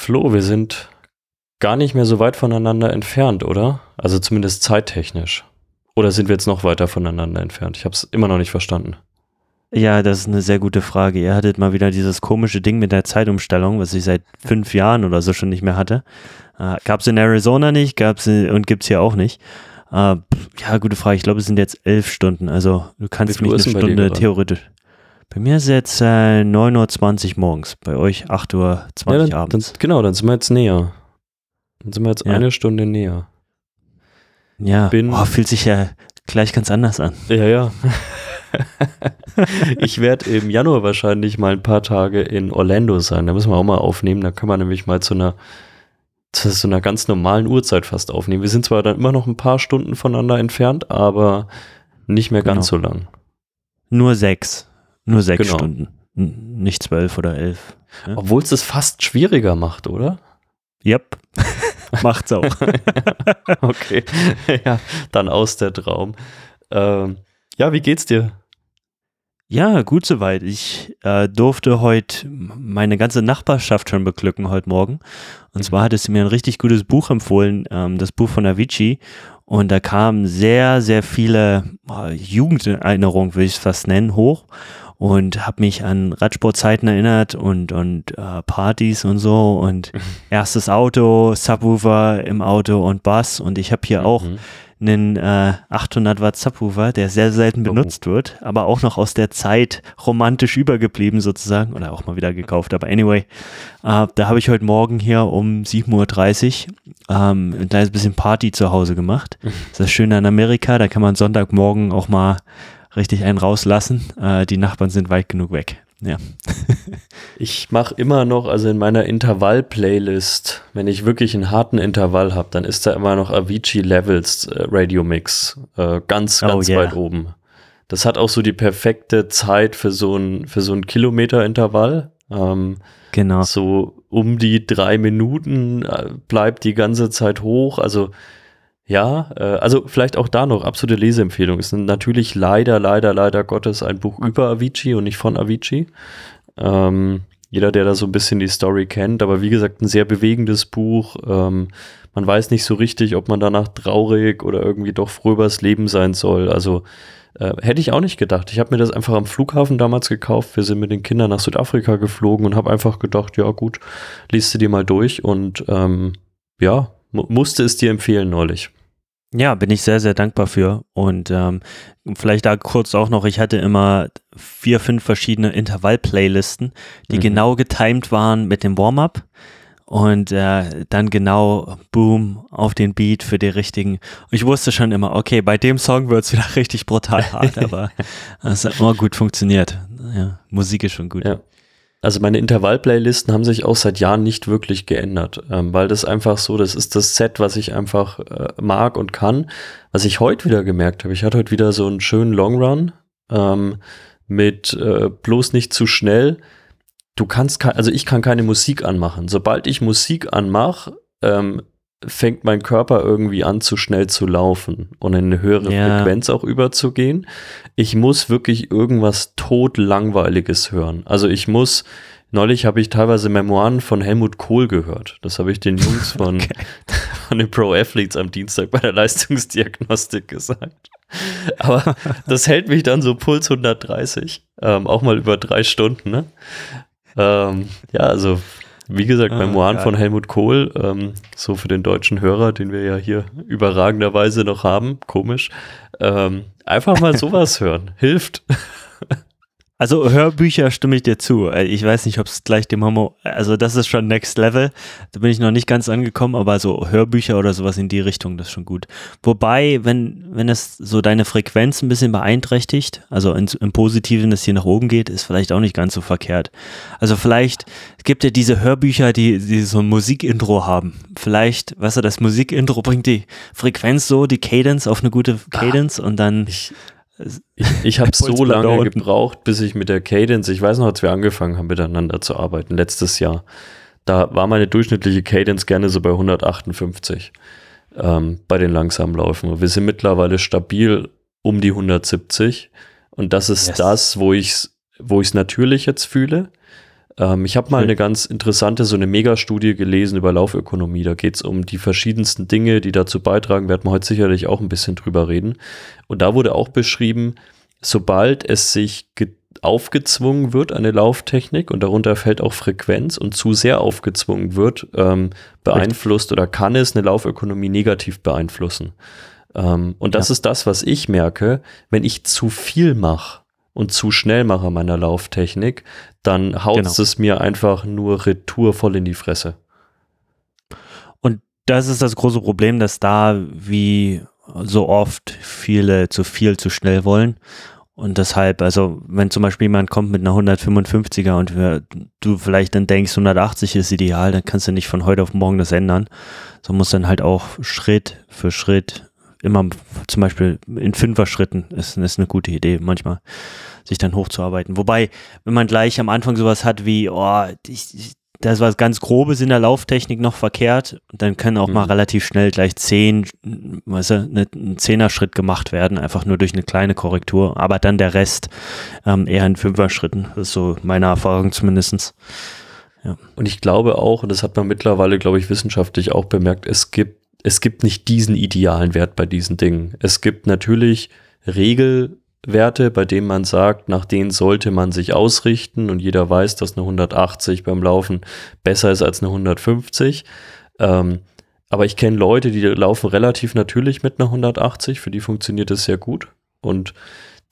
Flo, wir sind gar nicht mehr so weit voneinander entfernt, oder? Also zumindest zeittechnisch. Oder sind wir jetzt noch weiter voneinander entfernt? Ich habe es immer noch nicht verstanden. Ja, das ist eine sehr gute Frage. Ihr hattet mal wieder dieses komische Ding mit der Zeitumstellung, was ich seit fünf Jahren oder so schon nicht mehr hatte. Äh, gab es in Arizona nicht, gab's in, und gibt es hier auch nicht. Äh, ja, gute Frage. Ich glaube, es sind jetzt elf Stunden. Also du kannst mich eine Stunde theoretisch. Bei mir ist es jetzt äh, 9.20 Uhr morgens. Bei euch 8.20 Uhr ja, dann, abends. Dann, genau, dann sind wir jetzt näher. Dann sind wir jetzt ja. eine Stunde näher. Ja, Bin, oh, fühlt sich ja gleich ganz anders an. Ja, ja. ich werde im Januar wahrscheinlich mal ein paar Tage in Orlando sein. Da müssen wir auch mal aufnehmen. Da können wir nämlich mal zu einer, zu so einer ganz normalen Uhrzeit fast aufnehmen. Wir sind zwar dann immer noch ein paar Stunden voneinander entfernt, aber nicht mehr ganz genau. so lang. Nur sechs. Nur sechs genau. Stunden. nicht zwölf oder elf. Ja? Obwohl es es fast schwieriger macht, oder? Yep. Macht's auch. okay. ja, dann aus der Traum. Ähm, ja, wie geht's dir? Ja, gut soweit. Ich äh, durfte heute meine ganze Nachbarschaft schon beglücken heute Morgen. Und mhm. zwar hat es mir ein richtig gutes Buch empfohlen, ähm, das Buch von Avicii. Und da kamen sehr, sehr viele äh, Jugenderinnerungen, würde ich es fast nennen, hoch und habe mich an Radsportzeiten erinnert und, und äh, Partys und so und erstes Auto, Subwoofer im Auto und Bass und ich habe hier mhm. auch einen äh, 800 Watt Subwoofer, der sehr selten oh. benutzt oh. wird, aber auch noch aus der Zeit romantisch übergeblieben sozusagen oder auch mal wieder gekauft. Aber anyway, äh, da habe ich heute Morgen hier um 7.30 Uhr ähm, ein kleines bisschen Party zu Hause gemacht. Das ist schön an Amerika, da kann man Sonntagmorgen auch mal richtig einen rauslassen. Äh, die Nachbarn sind weit genug weg. Ja. ich mache immer noch, also in meiner Intervall-Playlist, wenn ich wirklich einen harten Intervall habe, dann ist da immer noch Avicii Levels äh, Radio Mix äh, ganz, oh, ganz oh, yeah. weit oben. Das hat auch so die perfekte Zeit für so ein, für so ein Kilometer-Intervall. Ähm, genau. So um die drei Minuten äh, bleibt die ganze Zeit hoch. Also ja, äh, also vielleicht auch da noch absolute Leseempfehlung. Ist natürlich leider, leider, leider Gottes ein Buch über Avicii und nicht von Avicii. Ähm, jeder, der da so ein bisschen die Story kennt, aber wie gesagt, ein sehr bewegendes Buch. Ähm, man weiß nicht so richtig, ob man danach traurig oder irgendwie doch froh übers Leben sein soll. Also äh, hätte ich auch nicht gedacht. Ich habe mir das einfach am Flughafen damals gekauft. Wir sind mit den Kindern nach Südafrika geflogen und habe einfach gedacht, ja gut, liest du dir mal durch und ähm, ja, musste es dir empfehlen neulich. Ja, bin ich sehr, sehr dankbar für. Und ähm, vielleicht da kurz auch noch, ich hatte immer vier, fünf verschiedene Intervall-Playlisten, die mhm. genau getimed waren mit dem Warm-up und äh, dann genau Boom auf den Beat für die richtigen. Und ich wusste schon immer, okay, bei dem Song wird es wieder richtig brutal hart, aber es hat immer gut funktioniert. Ja, Musik ist schon gut. Ja. Also meine Intervall-Playlisten haben sich auch seit Jahren nicht wirklich geändert, ähm, weil das einfach so, das ist das Set, was ich einfach äh, mag und kann. Was ich heute wieder gemerkt habe, ich hatte heute wieder so einen schönen Long Run ähm, mit äh, bloß nicht zu schnell. Du kannst, also ich kann keine Musik anmachen. Sobald ich Musik anmache, ähm, fängt mein Körper irgendwie an, zu schnell zu laufen und in eine höhere ja. Frequenz auch überzugehen. Ich muss wirklich irgendwas totlangweiliges hören. Also ich muss, neulich habe ich teilweise Memoiren von Helmut Kohl gehört. Das habe ich den Jungs von, okay. von den Pro Athletes am Dienstag bei der Leistungsdiagnostik gesagt. Aber das hält mich dann so Puls 130, ähm, auch mal über drei Stunden. Ne? Ähm, ja, also wie gesagt, ah, Memoiren ja. von Helmut Kohl, ähm, so für den deutschen Hörer, den wir ja hier überragenderweise noch haben, komisch. Ähm, einfach mal sowas hören, hilft. Also Hörbücher stimme ich dir zu. Äh, ich weiß nicht, ob es gleich dem Homo, also das ist schon Next Level. Da bin ich noch nicht ganz angekommen, aber so Hörbücher oder sowas in die Richtung, das ist schon gut. Wobei, wenn, wenn es so deine Frequenz ein bisschen beeinträchtigt, also in, im Positiven, dass hier nach oben geht, ist vielleicht auch nicht ganz so verkehrt. Also vielleicht, gibt ja diese Hörbücher, die, die so ein Musikintro haben. Vielleicht, weißt du, das Musikintro bringt die Frequenz so, die Cadence auf eine gute Cadence und dann. Ich, ich, ich habe so lange gebraucht, bis ich mit der Cadence, ich weiß noch, als wir angefangen haben, miteinander zu arbeiten, letztes Jahr, da war meine durchschnittliche Cadence gerne so bei 158 ähm, bei den langsamen Laufen. Wir sind mittlerweile stabil um die 170 und das ist yes. das, wo ich es wo ich's natürlich jetzt fühle. Ähm, ich habe mal eine ganz interessante, so eine Megastudie gelesen über Laufökonomie. Da geht es um die verschiedensten Dinge, die dazu beitragen. Werden wir heute sicherlich auch ein bisschen drüber reden. Und da wurde auch beschrieben, sobald es sich aufgezwungen wird, eine Lauftechnik, und darunter fällt auch Frequenz und zu sehr aufgezwungen wird, ähm, beeinflusst oder kann es eine Laufökonomie negativ beeinflussen. Ähm, und das ja. ist das, was ich merke, wenn ich zu viel mache und zu schnell mache meiner Lauftechnik, dann haut genau. es mir einfach nur retour voll in die Fresse. Und das ist das große Problem, dass da wie so oft viele zu viel zu schnell wollen und deshalb, also wenn zum Beispiel jemand kommt mit einer 155er und wir, du vielleicht dann denkst, 180 ist ideal, dann kannst du nicht von heute auf morgen das ändern. So muss dann halt auch Schritt für Schritt immer zum Beispiel in Fünfer-Schritten ist, ist eine gute Idee manchmal, sich dann hochzuarbeiten. Wobei, wenn man gleich am Anfang sowas hat wie, oh, ich, da ist was ganz Grobes in der Lauftechnik noch verkehrt. Dann kann auch mhm. mal relativ schnell gleich zehn, weißt du, ne, ein Zehner-Schritt gemacht werden, einfach nur durch eine kleine Korrektur. Aber dann der Rest ähm, eher in Fünfer-Schritten. Das ist so meine Erfahrung zumindestens. Ja. Und ich glaube auch, und das hat man mittlerweile, glaube ich, wissenschaftlich auch bemerkt, es gibt, es gibt nicht diesen idealen Wert bei diesen Dingen. Es gibt natürlich Regel, Werte, bei denen man sagt, nach denen sollte man sich ausrichten und jeder weiß, dass eine 180 beim Laufen besser ist als eine 150. Ähm, aber ich kenne Leute, die laufen relativ natürlich mit einer 180, für die funktioniert das sehr gut. Und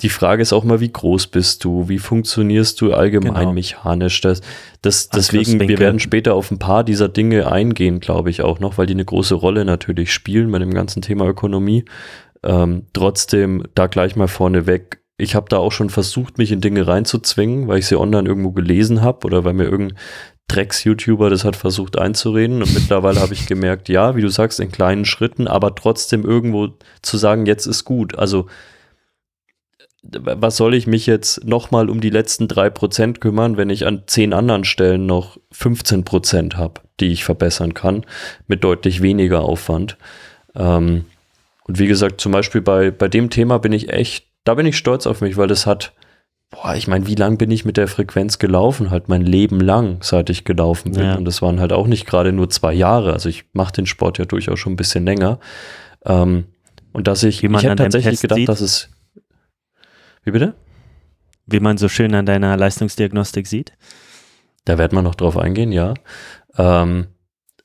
die Frage ist auch mal, wie groß bist du? Wie funktionierst du allgemein genau. mechanisch? Das, das, deswegen, wir werden später auf ein paar dieser Dinge eingehen, glaube ich auch noch, weil die eine große Rolle natürlich spielen bei dem ganzen Thema Ökonomie. Ähm, trotzdem da gleich mal vorneweg. Ich habe da auch schon versucht, mich in Dinge reinzuzwingen, weil ich sie online irgendwo gelesen habe oder weil mir irgendein Drecks-YouTuber das hat versucht einzureden. Und mittlerweile habe ich gemerkt, ja, wie du sagst, in kleinen Schritten, aber trotzdem irgendwo zu sagen, jetzt ist gut. Also was soll ich mich jetzt nochmal um die letzten drei Prozent kümmern, wenn ich an zehn anderen Stellen noch 15 Prozent habe, die ich verbessern kann, mit deutlich weniger Aufwand. Ähm, und wie gesagt, zum Beispiel bei, bei dem Thema bin ich echt, da bin ich stolz auf mich, weil das hat, boah, ich meine, wie lang bin ich mit der Frequenz gelaufen? Halt mein Leben lang, seit ich gelaufen bin. Ja. Und das waren halt auch nicht gerade nur zwei Jahre. Also ich mache den Sport ja durchaus schon ein bisschen länger. Ähm, und dass ich, ich hätte tatsächlich gedacht, sieht? dass es. Wie bitte? Wie man so schön an deiner Leistungsdiagnostik sieht. Da wird man noch drauf eingehen, ja. Ähm,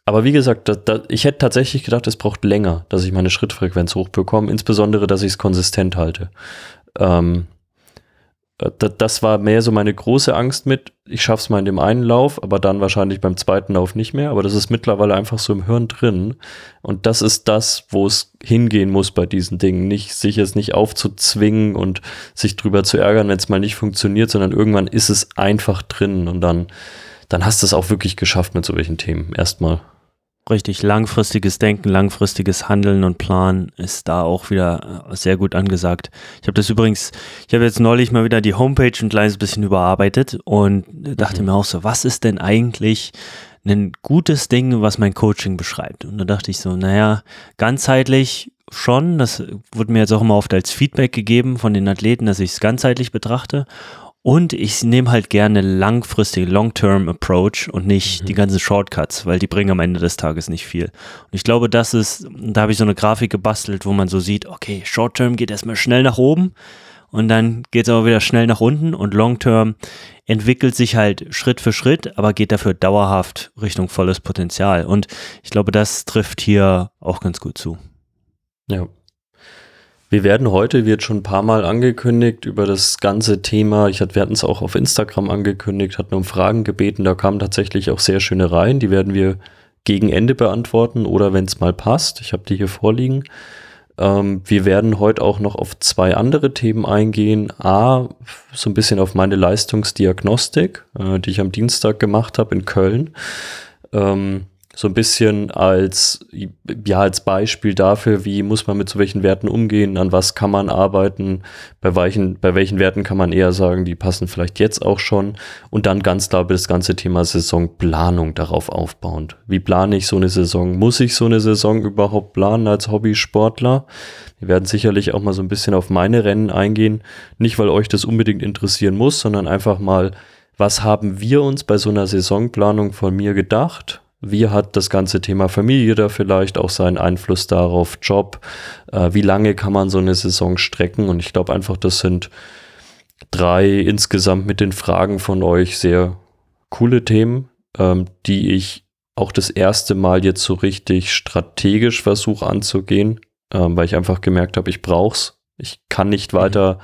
aber wie gesagt, da, da, ich hätte tatsächlich gedacht, es braucht länger, dass ich meine Schrittfrequenz hochbekomme, insbesondere, dass ich es konsistent halte. Ähm, äh, das war mehr so meine große Angst mit, ich schaff's mal in dem einen Lauf, aber dann wahrscheinlich beim zweiten Lauf nicht mehr. Aber das ist mittlerweile einfach so im Hirn drin. Und das ist das, wo es hingehen muss bei diesen Dingen. Nicht, sich jetzt nicht aufzuzwingen und sich drüber zu ärgern, wenn es mal nicht funktioniert, sondern irgendwann ist es einfach drin und dann, dann hast du es auch wirklich geschafft mit solchen Themen. Erstmal. Richtig, langfristiges Denken, langfristiges Handeln und Planen ist da auch wieder äh, sehr gut angesagt. Ich habe das übrigens, ich habe jetzt neulich mal wieder die Homepage ein kleines bisschen überarbeitet und dachte mhm. mir auch so, was ist denn eigentlich ein gutes Ding, was mein Coaching beschreibt? Und da dachte ich so, naja, ganzheitlich schon, das wurde mir jetzt auch immer oft als Feedback gegeben von den Athleten, dass ich es ganzheitlich betrachte. Und ich nehme halt gerne langfristige, long-term Approach und nicht mhm. die ganzen Shortcuts, weil die bringen am Ende des Tages nicht viel. Und ich glaube, das ist, da habe ich so eine Grafik gebastelt, wo man so sieht, okay, Short-Term geht erstmal schnell nach oben und dann geht es aber wieder schnell nach unten und Long-Term entwickelt sich halt Schritt für Schritt, aber geht dafür dauerhaft Richtung volles Potenzial. Und ich glaube, das trifft hier auch ganz gut zu. Ja, wir werden heute, wird schon ein paar Mal angekündigt über das ganze Thema. Ich hatte, wir hatten es auch auf Instagram angekündigt, hatten um Fragen gebeten. Da kamen tatsächlich auch sehr schöne Reihen. Die werden wir gegen Ende beantworten oder wenn es mal passt. Ich habe die hier vorliegen. Ähm, wir werden heute auch noch auf zwei andere Themen eingehen. A, so ein bisschen auf meine Leistungsdiagnostik, äh, die ich am Dienstag gemacht habe in Köln. Ähm, so ein bisschen als, ja, als Beispiel dafür, wie muss man mit so welchen Werten umgehen, an was kann man arbeiten, bei welchen, bei welchen Werten kann man eher sagen, die passen vielleicht jetzt auch schon und dann ganz klar das ganze Thema Saisonplanung darauf aufbauend. Wie plane ich so eine Saison? Muss ich so eine Saison überhaupt planen als Hobbysportler? Wir werden sicherlich auch mal so ein bisschen auf meine Rennen eingehen, nicht weil euch das unbedingt interessieren muss, sondern einfach mal, was haben wir uns bei so einer Saisonplanung von mir gedacht? Wie hat das ganze Thema Familie da vielleicht auch seinen Einfluss darauf, Job? Äh, wie lange kann man so eine Saison strecken? Und ich glaube einfach, das sind drei insgesamt mit den Fragen von euch sehr coole Themen, ähm, die ich auch das erste Mal jetzt so richtig strategisch versuche anzugehen, ähm, weil ich einfach gemerkt habe, ich brauch's. Ich kann nicht mhm. weiter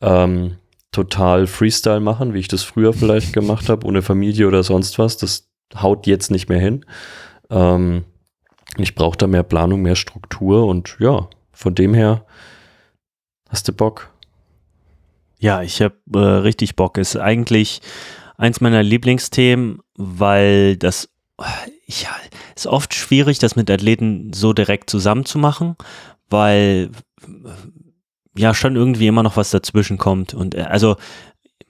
ähm, total Freestyle machen, wie ich das früher vielleicht gemacht habe, ohne Familie oder sonst was. Das haut jetzt nicht mehr hin. Ähm, ich brauche da mehr Planung, mehr Struktur und ja, von dem her hast du Bock. Ja, ich habe äh, richtig Bock. Ist eigentlich eins meiner Lieblingsthemen, weil das ja, ist oft schwierig, das mit Athleten so direkt zusammenzumachen, weil ja schon irgendwie immer noch was dazwischen kommt. Und äh, also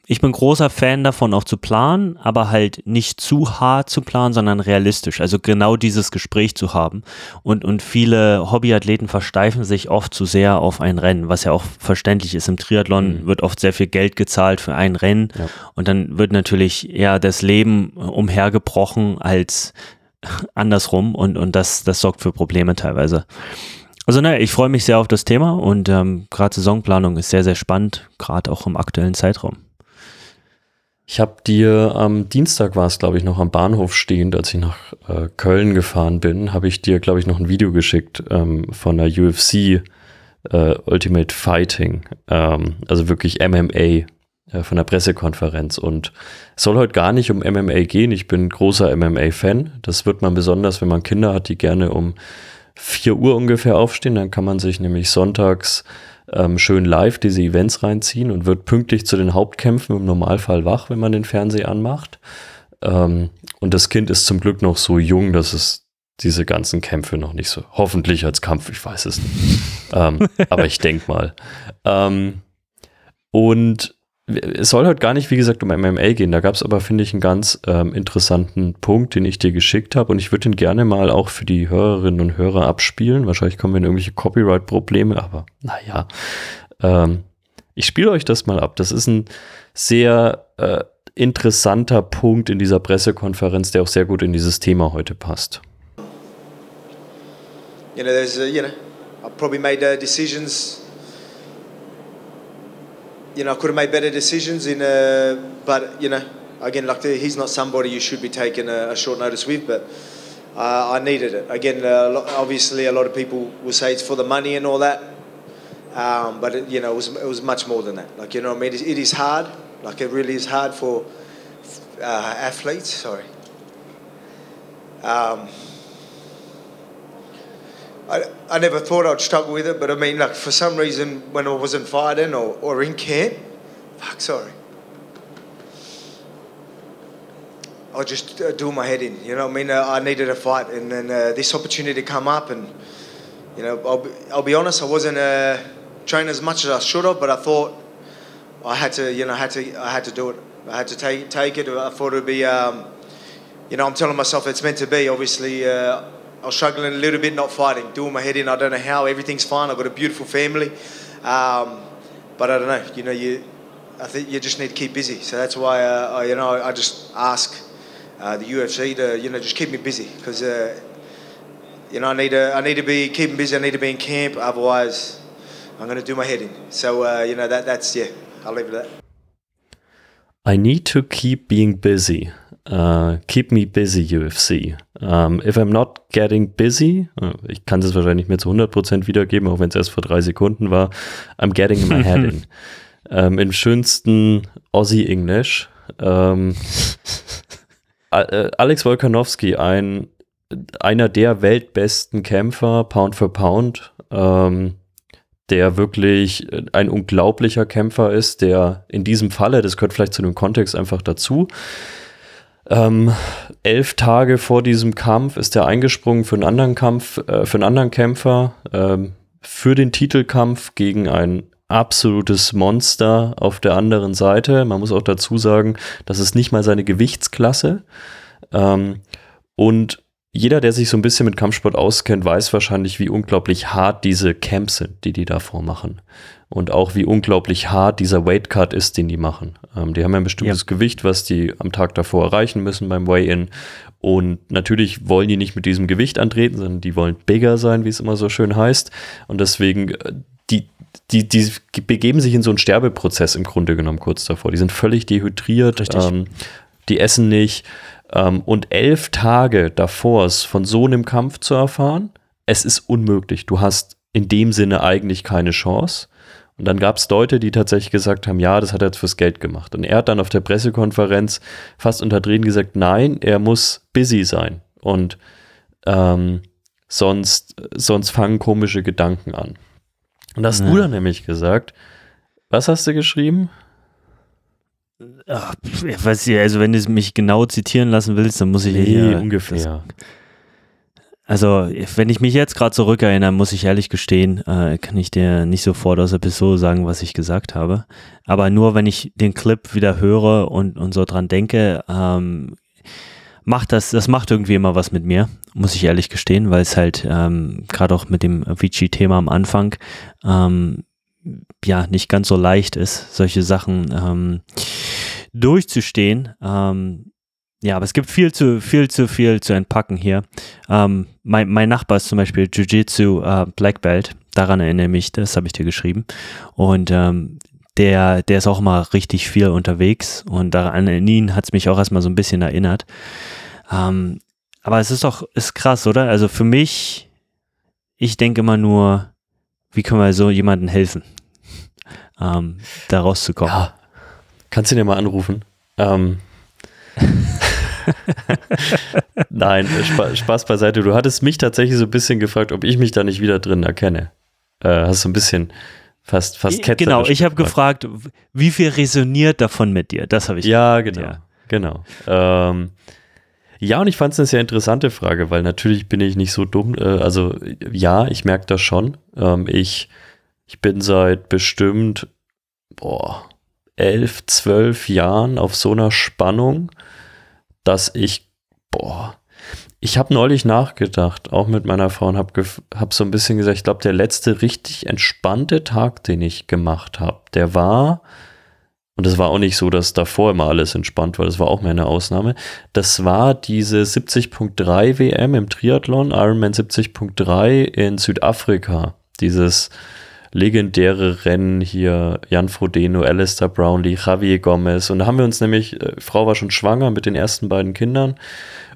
ich bin großer Fan davon, auch zu planen, aber halt nicht zu hart zu planen, sondern realistisch. Also genau dieses Gespräch zu haben. Und, und viele Hobbyathleten versteifen sich oft zu sehr auf ein Rennen, was ja auch verständlich ist. Im Triathlon mhm. wird oft sehr viel Geld gezahlt für ein Rennen. Ja. Und dann wird natürlich eher das Leben umhergebrochen als andersrum. Und, und das, das sorgt für Probleme teilweise. Also naja, ich freue mich sehr auf das Thema und ähm, gerade Saisonplanung ist sehr, sehr spannend, gerade auch im aktuellen Zeitraum. Ich habe dir am Dienstag war es, glaube ich, noch am Bahnhof stehend, als ich nach äh, Köln gefahren bin, habe ich dir, glaube ich, noch ein Video geschickt ähm, von der UFC äh, Ultimate Fighting, ähm, also wirklich MMA äh, von der Pressekonferenz. Und es soll heute gar nicht um MMA gehen. Ich bin großer MMA-Fan. Das wird man besonders, wenn man Kinder hat, die gerne um 4 Uhr ungefähr aufstehen. Dann kann man sich nämlich sonntags ähm, schön live diese Events reinziehen und wird pünktlich zu den Hauptkämpfen im Normalfall wach, wenn man den Fernseher anmacht. Ähm, und das Kind ist zum Glück noch so jung, dass es diese ganzen Kämpfe noch nicht so, hoffentlich als Kampf, ich weiß es nicht. ähm, aber ich denke mal. Ähm, und es soll heute gar nicht, wie gesagt, um MMA gehen. Da gab es aber, finde ich, einen ganz ähm, interessanten Punkt, den ich dir geschickt habe. Und ich würde ihn gerne mal auch für die Hörerinnen und Hörer abspielen. Wahrscheinlich kommen wir in irgendwelche Copyright-Probleme, aber naja. Ähm, ich spiele euch das mal ab. Das ist ein sehr äh, interessanter Punkt in dieser Pressekonferenz, der auch sehr gut in dieses Thema heute passt. You know, there's, uh, you know, I've probably made uh, decisions you know, I could have made better decisions in, uh, but you know, again, like he's not somebody you should be taking a, a short notice with, but uh, I needed it. Again, uh, obviously, a lot of people will say it's for the money and all that, um, but it, you know, it was, it was much more than that. Like you know, I mean, it, it is hard. Like it really is hard for uh, athletes. Sorry. Um, I, I never thought I'd struggle with it, but I mean, like for some reason, when I wasn't fighting or, or in camp, fuck, sorry. I was just uh, doing my head in, you know. I mean, uh, I needed a fight, and then uh, this opportunity come up, and you know, I'll be, I'll be honest, I wasn't uh, training as much as I should have, but I thought I had to, you know, I had to, I had to do it. I had to take take it. I thought it'd be, um, you know, I'm telling myself it's meant to be. Obviously, uh, I was struggling a little bit, not fighting, doing my head in. I don't know how. Everything's fine. I've got a beautiful family, um, but I don't know. You know, you, I think you just need to keep busy. So that's why, uh, I, you know, I just ask uh, the UFC to, you know, just keep me busy because, uh, you know, I need to, I need to be keeping busy. I need to be in camp. Otherwise, I'm going to do my head in. So, uh, you know, that that's yeah. I'll leave it at that. I need to keep being busy. Uh, keep me busy, UFC. Um, if I'm not getting busy, uh, ich kann es wahrscheinlich nicht mehr zu 100% wiedergeben, auch wenn es erst vor drei Sekunden war, I'm getting my head in. Um, Im schönsten Aussie-Englisch. Um, Alex Wolkanowski, ein, einer der weltbesten Kämpfer, Pound for Pound, ähm, der wirklich ein unglaublicher Kämpfer ist, der in diesem Falle, das gehört vielleicht zu dem Kontext einfach dazu, ähm, elf Tage vor diesem Kampf ist er eingesprungen für einen anderen Kampf, äh, für einen anderen Kämpfer, ähm, für den Titelkampf gegen ein absolutes Monster auf der anderen Seite. Man muss auch dazu sagen, das ist nicht mal seine Gewichtsklasse. Ähm, und jeder, der sich so ein bisschen mit Kampfsport auskennt, weiß wahrscheinlich, wie unglaublich hart diese Camps sind, die die davor machen. Und auch wie unglaublich hart dieser Weight Cut ist, den die machen. Ähm, die haben ja ein bestimmtes ja. Gewicht, was die am Tag davor erreichen müssen beim Weigh-In. Und natürlich wollen die nicht mit diesem Gewicht antreten, sondern die wollen bigger sein, wie es immer so schön heißt. Und deswegen, äh, die, die, die begeben sich in so einen Sterbeprozess im Grunde genommen kurz davor. Die sind völlig dehydriert, ähm, die essen nicht. Ähm, und elf Tage davor es von so einem Kampf zu erfahren, es ist unmöglich. Du hast in dem Sinne eigentlich keine Chance. Und dann gab es Leute, die tatsächlich gesagt haben, ja, das hat er jetzt fürs Geld gemacht. Und er hat dann auf der Pressekonferenz fast unter Tränen gesagt, nein, er muss busy sein. Und ähm, sonst, sonst fangen komische Gedanken an. Und hast ja. du dann nämlich gesagt, was hast du geschrieben? Ach, ich weiß nicht, also wenn du mich genau zitieren lassen willst, dann muss ich nee, hier ungefähr. Also, wenn ich mich jetzt gerade zurückerinnere, muss ich ehrlich gestehen, äh, kann ich dir nicht sofort aus der Pistole sagen, was ich gesagt habe. Aber nur wenn ich den Clip wieder höre und, und so dran denke, ähm, macht das, das macht irgendwie immer was mit mir, muss ich ehrlich gestehen, weil es halt ähm, gerade auch mit dem Vici-Thema am Anfang ähm, ja nicht ganz so leicht ist, solche Sachen ähm, durchzustehen. Ähm, ja, aber es gibt viel zu viel zu viel zu entpacken hier. Ähm, mein, mein Nachbar ist zum Beispiel Jiu-Jitsu äh, Black Belt. Daran erinnere ich mich, das habe ich dir geschrieben. Und ähm, der, der ist auch mal richtig viel unterwegs und daran an ihn hat es mich auch erstmal so ein bisschen erinnert. Ähm, aber es ist doch, ist krass, oder? Also für mich, ich denke immer nur, wie können wir so jemandem helfen, ähm, da rauszukommen? Ja. Kannst du dir mal anrufen? Ähm, Nein, Spaß beiseite. Du hattest mich tatsächlich so ein bisschen gefragt, ob ich mich da nicht wieder drin erkenne. Äh, hast so ein bisschen fast, fast Genau, ich habe gefragt, wie viel resoniert davon mit dir? Das habe ich Ja, gefragt. genau. Ja. Genau. Ähm, ja, und ich fand es eine sehr interessante Frage, weil natürlich bin ich nicht so dumm. Äh, also ja, ich merke das schon. Ähm, ich, ich bin seit bestimmt boah, elf, zwölf Jahren auf so einer Spannung dass ich, boah, ich habe neulich nachgedacht, auch mit meiner Frau und habe hab so ein bisschen gesagt, ich glaube, der letzte richtig entspannte Tag, den ich gemacht habe, der war, und es war auch nicht so, dass davor immer alles entspannt war, das war auch mehr eine Ausnahme, das war diese 70.3 WM im Triathlon, Ironman 70.3 in Südafrika, dieses legendäre Rennen hier, Jan Frodeno, Alistair Brownlee, Javier Gomez. Und da haben wir uns nämlich, äh, Frau war schon schwanger mit den ersten beiden Kindern.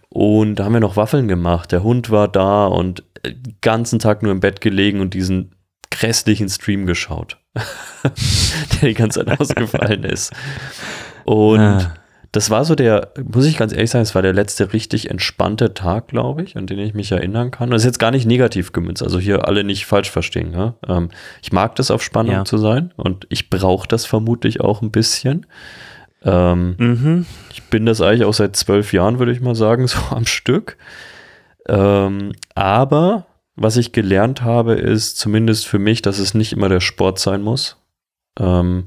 Und da haben wir noch Waffeln gemacht. Der Hund war da und äh, den ganzen Tag nur im Bett gelegen und diesen grässlichen Stream geschaut, der die ganze Zeit ausgefallen ist. Und ah das war so der, muss ich ganz ehrlich sagen, es war der letzte richtig entspannte Tag, glaube ich, an den ich mich erinnern kann. Und das ist jetzt gar nicht negativ gemünzt, also hier alle nicht falsch verstehen. Ja? Ähm, ich mag das, auf Spannung ja. zu sein und ich brauche das vermutlich auch ein bisschen. Ähm, mhm. Ich bin das eigentlich auch seit zwölf Jahren, würde ich mal sagen, so am Stück. Ähm, aber was ich gelernt habe, ist zumindest für mich, dass es nicht immer der Sport sein muss. Ähm,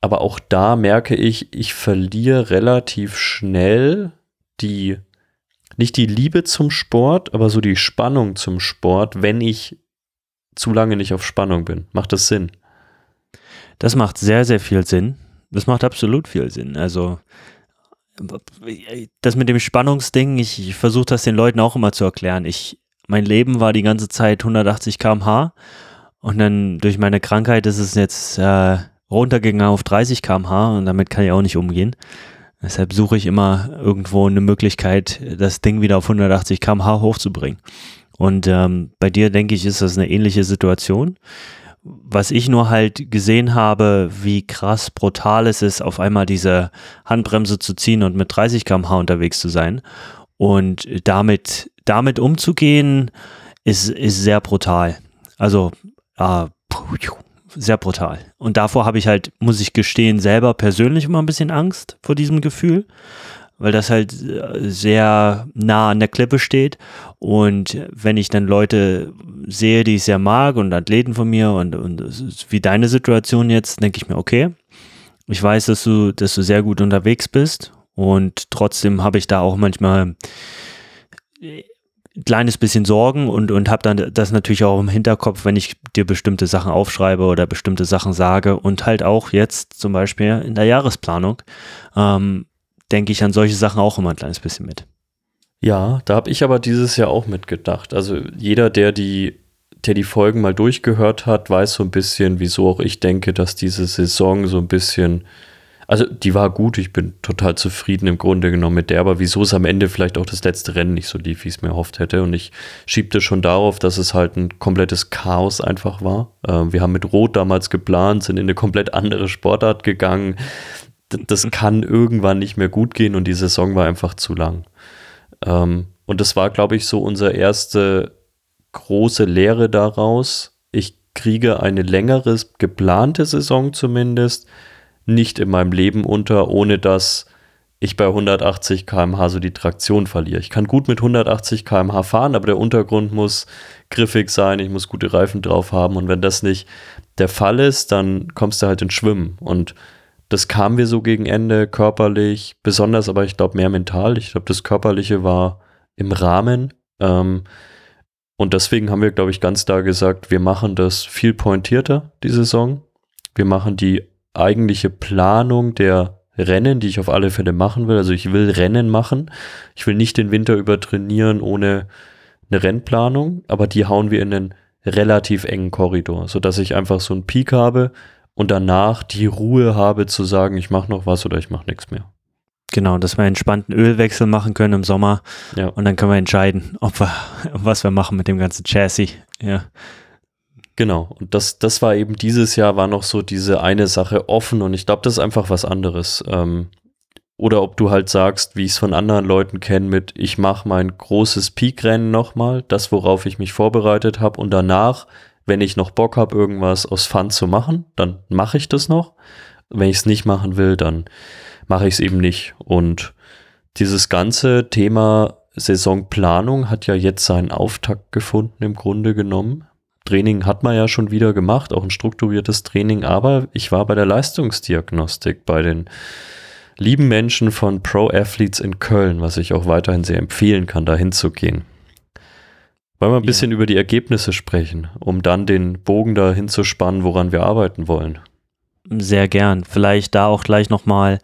aber auch da merke ich, ich verliere relativ schnell die, nicht die Liebe zum Sport, aber so die Spannung zum Sport, wenn ich zu lange nicht auf Spannung bin. Macht das Sinn? Das macht sehr, sehr viel Sinn. Das macht absolut viel Sinn. Also, das mit dem Spannungsding, ich, ich versuche das den Leuten auch immer zu erklären. Ich, mein Leben war die ganze Zeit 180 km/h und dann durch meine Krankheit ist es jetzt äh, runtergegangen auf 30 km/h und damit kann ich auch nicht umgehen. Deshalb suche ich immer irgendwo eine Möglichkeit, das Ding wieder auf 180 km/h hochzubringen. Und ähm, bei dir, denke ich, ist das eine ähnliche Situation. Was ich nur halt gesehen habe, wie krass brutal es ist, auf einmal diese Handbremse zu ziehen und mit 30 km/h unterwegs zu sein. Und damit, damit umzugehen, ist, ist sehr brutal. Also, äh, sehr brutal. Und davor habe ich halt, muss ich gestehen, selber persönlich immer ein bisschen Angst vor diesem Gefühl, weil das halt äh, sehr nah an der Klippe steht. Und wenn ich dann Leute sehe, die ich sehr mag und Athleten von mir und, und wie deine Situation jetzt, denke ich mir, okay, ich weiß, dass du, dass du sehr gut unterwegs bist und trotzdem habe ich da auch manchmal kleines bisschen Sorgen und, und habe dann das natürlich auch im Hinterkopf, wenn ich dir bestimmte Sachen aufschreibe oder bestimmte Sachen sage und halt auch jetzt zum Beispiel in der Jahresplanung ähm, denke ich an solche Sachen auch immer ein kleines bisschen mit. Ja, da habe ich aber dieses Jahr auch mitgedacht. Also jeder, der die, der die Folgen mal durchgehört hat, weiß so ein bisschen, wieso auch ich denke, dass diese Saison so ein bisschen also die war gut, ich bin total zufrieden im Grunde genommen mit der, aber wieso es am Ende vielleicht auch das letzte Rennen nicht so lief, wie ich es mir erhofft hätte. Und ich schiebte schon darauf, dass es halt ein komplettes Chaos einfach war. Äh, wir haben mit Rot damals geplant, sind in eine komplett andere Sportart gegangen. das mhm. kann irgendwann nicht mehr gut gehen und die Saison war einfach zu lang. Ähm, und das war, glaube ich, so unsere erste große Lehre daraus. Ich kriege eine längere geplante Saison zumindest nicht in meinem Leben unter, ohne dass ich bei 180 km/h so die Traktion verliere. Ich kann gut mit 180 km/h fahren, aber der Untergrund muss griffig sein, ich muss gute Reifen drauf haben und wenn das nicht der Fall ist, dann kommst du halt ins Schwimmen und das kam wir so gegen Ende körperlich, besonders aber ich glaube mehr mental. Ich glaube, das Körperliche war im Rahmen. Ähm, und deswegen haben wir, glaube ich, ganz klar gesagt, wir machen das viel pointierter, die Saison. Wir machen die eigentliche Planung der Rennen, die ich auf alle Fälle machen will. Also ich will Rennen machen. Ich will nicht den Winter über trainieren ohne eine Rennplanung, aber die hauen wir in einen relativ engen Korridor, sodass ich einfach so einen Peak habe und danach die Ruhe habe zu sagen, ich mache noch was oder ich mache nichts mehr. Genau, dass wir einen entspannten Ölwechsel machen können im Sommer. Ja. Und dann können wir entscheiden, ob wir, was wir machen mit dem ganzen Chassis. Ja. Genau, und das, das war eben dieses Jahr, war noch so diese eine Sache offen und ich glaube, das ist einfach was anderes. Ähm, oder ob du halt sagst, wie ich es von anderen Leuten kenne, mit ich mache mein großes Peak-Rennen nochmal, das, worauf ich mich vorbereitet habe und danach, wenn ich noch Bock habe, irgendwas aus Fun zu machen, dann mache ich das noch. Wenn ich es nicht machen will, dann mache ich es eben nicht. Und dieses ganze Thema Saisonplanung hat ja jetzt seinen Auftakt gefunden im Grunde genommen. Training hat man ja schon wieder gemacht, auch ein strukturiertes Training, aber ich war bei der Leistungsdiagnostik bei den lieben Menschen von Pro Athletes in Köln, was ich auch weiterhin sehr empfehlen kann, da hinzugehen. Wollen wir ein bisschen über die Ergebnisse sprechen, um dann den Bogen dahin zu spannen, woran wir arbeiten wollen? Sehr gern. Vielleicht da auch gleich nochmal,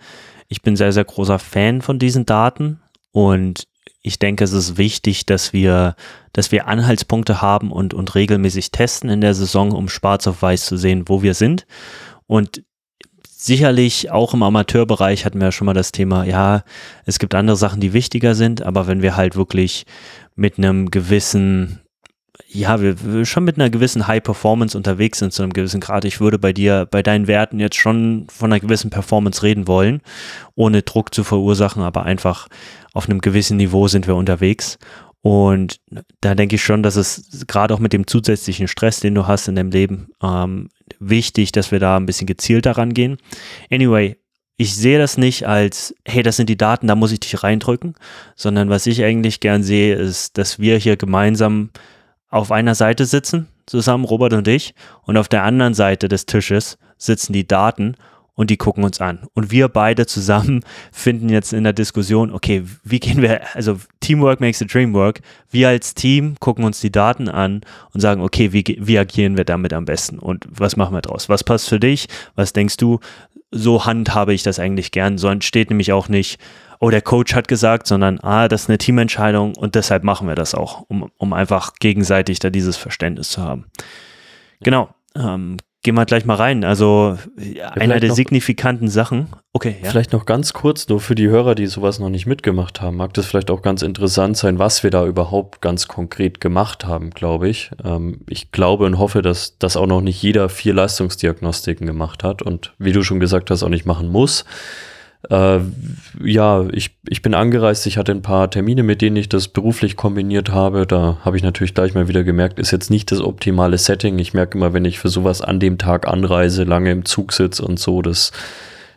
ich bin sehr, sehr großer Fan von diesen Daten und ich denke, es ist wichtig, dass wir, dass wir Anhaltspunkte haben und, und regelmäßig testen in der Saison, um schwarz auf weiß zu sehen, wo wir sind. Und sicherlich auch im Amateurbereich hatten wir ja schon mal das Thema, ja, es gibt andere Sachen, die wichtiger sind, aber wenn wir halt wirklich mit einem gewissen ja, wir, wir schon mit einer gewissen High Performance unterwegs sind zu einem gewissen Grad. Ich würde bei dir, bei deinen Werten jetzt schon von einer gewissen Performance reden wollen, ohne Druck zu verursachen, aber einfach auf einem gewissen Niveau sind wir unterwegs. Und da denke ich schon, dass es gerade auch mit dem zusätzlichen Stress, den du hast in deinem Leben, ähm, wichtig, dass wir da ein bisschen gezielter rangehen. Anyway, ich sehe das nicht als, hey, das sind die Daten, da muss ich dich reindrücken, sondern was ich eigentlich gern sehe, ist, dass wir hier gemeinsam auf einer Seite sitzen, zusammen, Robert und ich, und auf der anderen Seite des Tisches sitzen die Daten und die gucken uns an. Und wir beide zusammen finden jetzt in der Diskussion, okay, wie gehen wir, also Teamwork makes the dream work. Wir als Team gucken uns die Daten an und sagen, okay, wie, wie agieren wir damit am besten und was machen wir draus? Was passt für dich? Was denkst du? So handhabe ich das eigentlich gern. So entsteht nämlich auch nicht, oh, der Coach hat gesagt, sondern, ah, das ist eine Teamentscheidung und deshalb machen wir das auch, um, um einfach gegenseitig da dieses Verständnis zu haben. Genau. Ähm, gehen wir gleich mal rein. Also ja, einer der signifikanten Sachen. Okay, ja. Vielleicht noch ganz kurz, nur für die Hörer, die sowas noch nicht mitgemacht haben, mag das vielleicht auch ganz interessant sein, was wir da überhaupt ganz konkret gemacht haben, glaube ich. Ähm, ich glaube und hoffe, dass das auch noch nicht jeder vier Leistungsdiagnostiken gemacht hat und wie du schon gesagt hast, auch nicht machen muss. Äh, ja, ich, ich bin angereist, ich hatte ein paar Termine, mit denen ich das beruflich kombiniert habe. Da habe ich natürlich gleich mal wieder gemerkt, ist jetzt nicht das optimale Setting. Ich merke immer, wenn ich für sowas an dem Tag anreise, lange im Zug sitze und so, das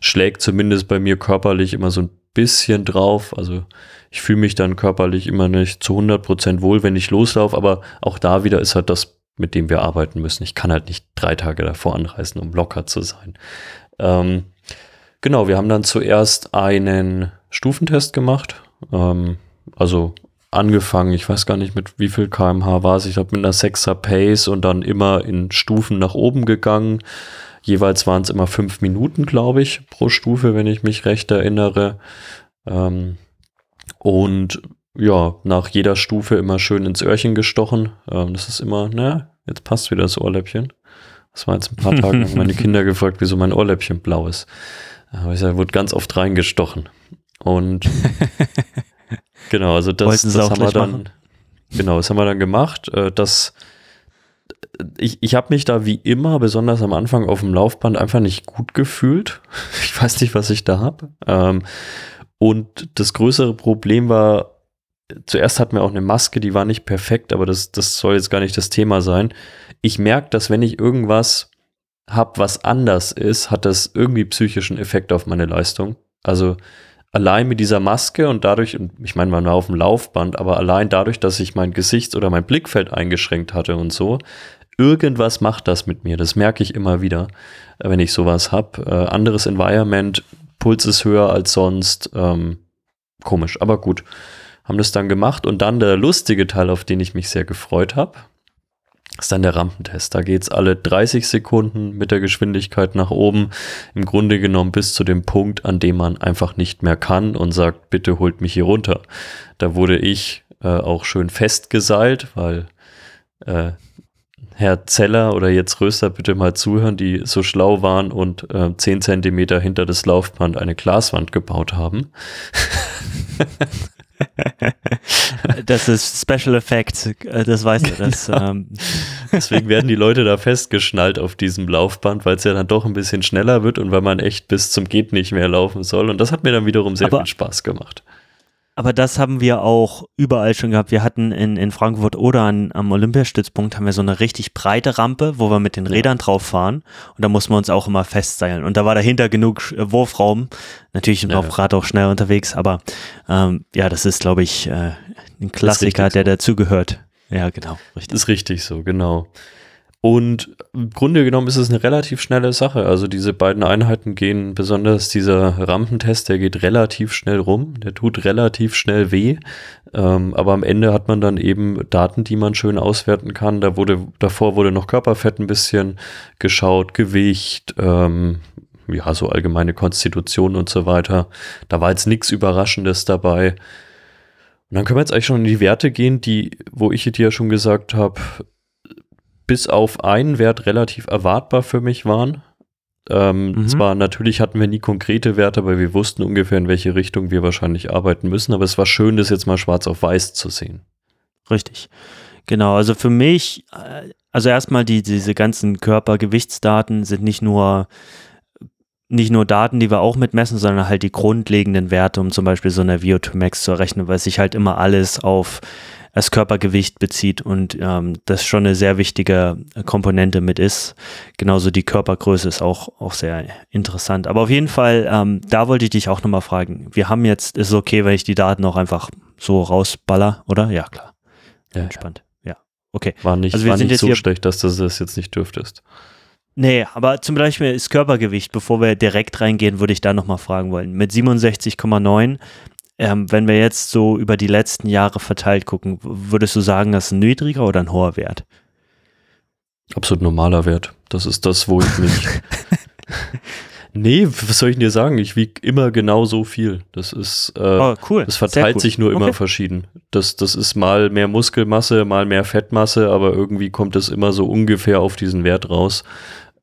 schlägt zumindest bei mir körperlich immer so ein bisschen drauf. Also ich fühle mich dann körperlich immer nicht zu 100% wohl, wenn ich loslaufe, aber auch da wieder ist halt das, mit dem wir arbeiten müssen. Ich kann halt nicht drei Tage davor anreisen, um locker zu sein. Ähm, Genau, wir haben dann zuerst einen Stufentest gemacht. Ähm, also angefangen, ich weiß gar nicht mit wie viel kmh war es, ich glaube mit einer 6er Pace und dann immer in Stufen nach oben gegangen. Jeweils waren es immer fünf Minuten, glaube ich, pro Stufe, wenn ich mich recht erinnere. Ähm, und ja, nach jeder Stufe immer schön ins Öhrchen gestochen. Ähm, das ist immer, na, jetzt passt wieder das Ohrläppchen. Das war jetzt ein paar Tage, haben meine Kinder gefragt, wieso mein Ohrläppchen blau ist. Aber ich wurde ganz oft reingestochen. Und genau, also das, das haben wir dann, machen? genau, das haben wir dann gemacht. Äh, das, ich, ich habe mich da wie immer, besonders am Anfang auf dem Laufband, einfach nicht gut gefühlt. Ich weiß nicht, was ich da habe. Ähm, und das größere Problem war, zuerst hatten wir auch eine Maske, die war nicht perfekt, aber das, das soll jetzt gar nicht das Thema sein. Ich merke, dass wenn ich irgendwas habe, was anders ist, hat das irgendwie psychischen Effekt auf meine Leistung. Also allein mit dieser Maske und dadurch, ich meine, man war auf dem Laufband, aber allein dadurch, dass ich mein Gesicht oder mein Blickfeld eingeschränkt hatte und so, irgendwas macht das mit mir. Das merke ich immer wieder, wenn ich sowas habe. Äh, anderes Environment, Puls ist höher als sonst. Ähm, komisch, aber gut. Haben das dann gemacht und dann der lustige Teil, auf den ich mich sehr gefreut habe, ist dann der Rampentest. Da geht es alle 30 Sekunden mit der Geschwindigkeit nach oben, im Grunde genommen bis zu dem Punkt, an dem man einfach nicht mehr kann und sagt, bitte holt mich hier runter. Da wurde ich äh, auch schön festgeseilt, weil äh, Herr Zeller oder jetzt Röster bitte mal zuhören, die so schlau waren und äh, 10 Zentimeter hinter das Laufband eine Glaswand gebaut haben. das ist Special Effects, äh, das weißt du. Das, genau. ähm. Deswegen werden die Leute da festgeschnallt auf diesem Laufband, weil es ja dann doch ein bisschen schneller wird und weil man echt bis zum Geht nicht mehr laufen soll. Und das hat mir dann wiederum sehr Aber viel Spaß gemacht. Aber das haben wir auch überall schon gehabt. Wir hatten in, in Frankfurt oder an, am Olympiastützpunkt haben wir so eine richtig breite Rampe, wo wir mit den Rädern drauf fahren. Und da muss man uns auch immer festseilen. Und da war dahinter genug äh, Wurfraum. Natürlich im ja, Laufrad auch schnell unterwegs, aber ähm, ja, das ist, glaube ich, äh, ein Klassiker, der so. dazugehört. Ja, genau. Richtig. Das ist richtig so, genau. Und im Grunde genommen ist es eine relativ schnelle Sache. Also diese beiden Einheiten gehen, besonders dieser Rampentest, der geht relativ schnell rum, der tut relativ schnell weh. Ähm, aber am Ende hat man dann eben Daten, die man schön auswerten kann. Da wurde, davor wurde noch Körperfett ein bisschen geschaut, Gewicht, ähm, ja, so allgemeine Konstitution und so weiter. Da war jetzt nichts Überraschendes dabei. Und dann können wir jetzt eigentlich schon in die Werte gehen, die, wo ich dir ja schon gesagt habe, bis auf einen Wert relativ erwartbar für mich waren. Ähm, mhm. Zwar natürlich hatten wir nie konkrete Werte, weil wir wussten ungefähr, in welche Richtung wir wahrscheinlich arbeiten müssen, aber es war schön, das jetzt mal schwarz auf weiß zu sehen. Richtig. Genau, also für mich, äh, also erstmal die, diese ganzen Körpergewichtsdaten sind nicht nur nicht nur Daten, die wir auch mitmessen, sondern halt die grundlegenden Werte, um zum Beispiel so eine VO2 Max zu errechnen, weil sich halt immer alles auf das Körpergewicht bezieht und ähm, das schon eine sehr wichtige Komponente mit ist. Genauso die Körpergröße ist auch, auch sehr interessant. Aber auf jeden Fall, ähm, da wollte ich dich auch nochmal fragen. Wir haben jetzt, ist es okay, wenn ich die Daten auch einfach so rausballer, oder? Ja, klar. Ja, Entspannt. Ja. Okay. War nicht, also wir war sind nicht so schlecht, dass du das jetzt nicht dürftest. Nee, aber zum Beispiel ist Körpergewicht, bevor wir direkt reingehen, würde ich da nochmal fragen wollen. Mit 67,9 ähm, wenn wir jetzt so über die letzten Jahre verteilt gucken, würdest du sagen, das ist ein niedriger oder ein hoher Wert? Absolut normaler Wert. Das ist das, wo ich mich. nee, was soll ich dir sagen? Ich wiege immer genau so viel. Das ist, äh, oh, cool. Das verteilt sich nur immer okay. verschieden. Das, das ist mal mehr Muskelmasse, mal mehr Fettmasse, aber irgendwie kommt es immer so ungefähr auf diesen Wert raus.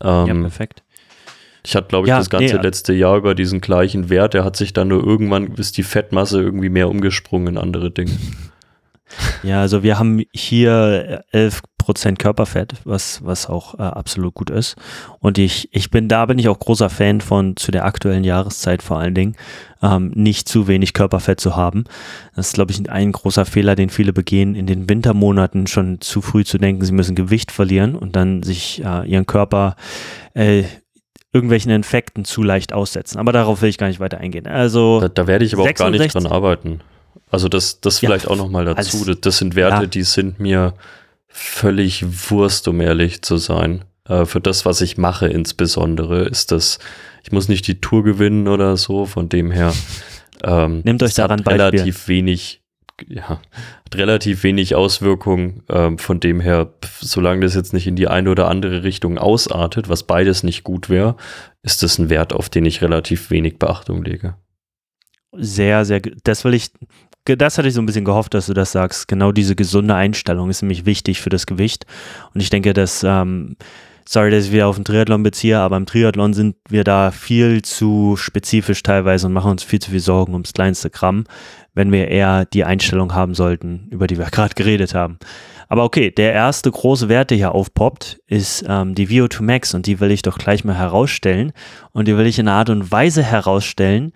Ähm, ja, perfekt. Ich hatte, glaube ich, ja, das ganze nee, letzte Jahr über diesen gleichen Wert. Der hat sich dann nur irgendwann, ist die Fettmasse irgendwie mehr umgesprungen in andere Dinge. Ja, also wir haben hier 11% Körperfett, was, was auch äh, absolut gut ist. Und ich, ich bin, da bin ich auch großer Fan von, zu der aktuellen Jahreszeit vor allen Dingen, ähm, nicht zu wenig Körperfett zu haben. Das ist, glaube ich, ein großer Fehler, den viele begehen, in den Wintermonaten schon zu früh zu denken, sie müssen Gewicht verlieren und dann sich äh, ihren Körper äh, irgendwelchen Infekten zu leicht aussetzen. Aber darauf will ich gar nicht weiter eingehen. Also da, da werde ich aber 66. auch gar nicht dran arbeiten. Also das, das vielleicht ja, auch nochmal dazu. Alles, das sind Werte, ja. die sind mir völlig Wurst, um ehrlich zu sein. Äh, für das, was ich mache insbesondere, ist das, ich muss nicht die Tour gewinnen oder so, von dem her ähm, Nehmt euch daran relativ wenig ja, hat relativ wenig Auswirkungen. Ähm, von dem her, solange das jetzt nicht in die eine oder andere Richtung ausartet, was beides nicht gut wäre, ist das ein Wert, auf den ich relativ wenig Beachtung lege. Sehr, sehr, das will ich, das hatte ich so ein bisschen gehofft, dass du das sagst. Genau diese gesunde Einstellung ist nämlich wichtig für das Gewicht. Und ich denke, dass, ähm, sorry, dass ich wieder auf den Triathlon beziehe, aber im Triathlon sind wir da viel zu spezifisch teilweise und machen uns viel zu viel Sorgen ums kleinste Gramm, wenn wir eher die Einstellung haben sollten, über die wir gerade geredet haben. Aber okay, der erste große Wert, der hier aufpoppt, ist ähm, die VO2 Max und die will ich doch gleich mal herausstellen. Und die will ich in einer Art und Weise herausstellen,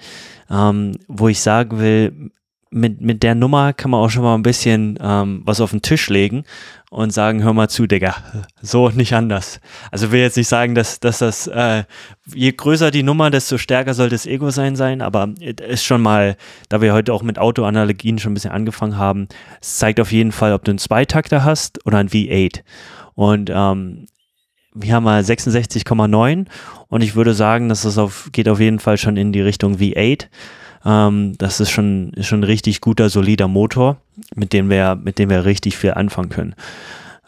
ähm, wo ich sagen will, mit, mit der Nummer kann man auch schon mal ein bisschen ähm, was auf den Tisch legen und sagen, hör mal zu, Digga, so nicht anders. Also will jetzt nicht sagen, dass, dass das, äh, je größer die Nummer, desto stärker sollte das Ego sein sein, aber ist schon mal, da wir heute auch mit Autoanalogien schon ein bisschen angefangen haben, es zeigt auf jeden Fall, ob du einen Zweitakter hast oder ein V8. Und ähm, wir haben mal 66,9 und ich würde sagen, dass das auf, geht auf jeden Fall schon in die Richtung V8. Ähm, das ist schon, ist schon ein richtig guter, solider Motor, mit dem wir, mit dem wir richtig viel anfangen können.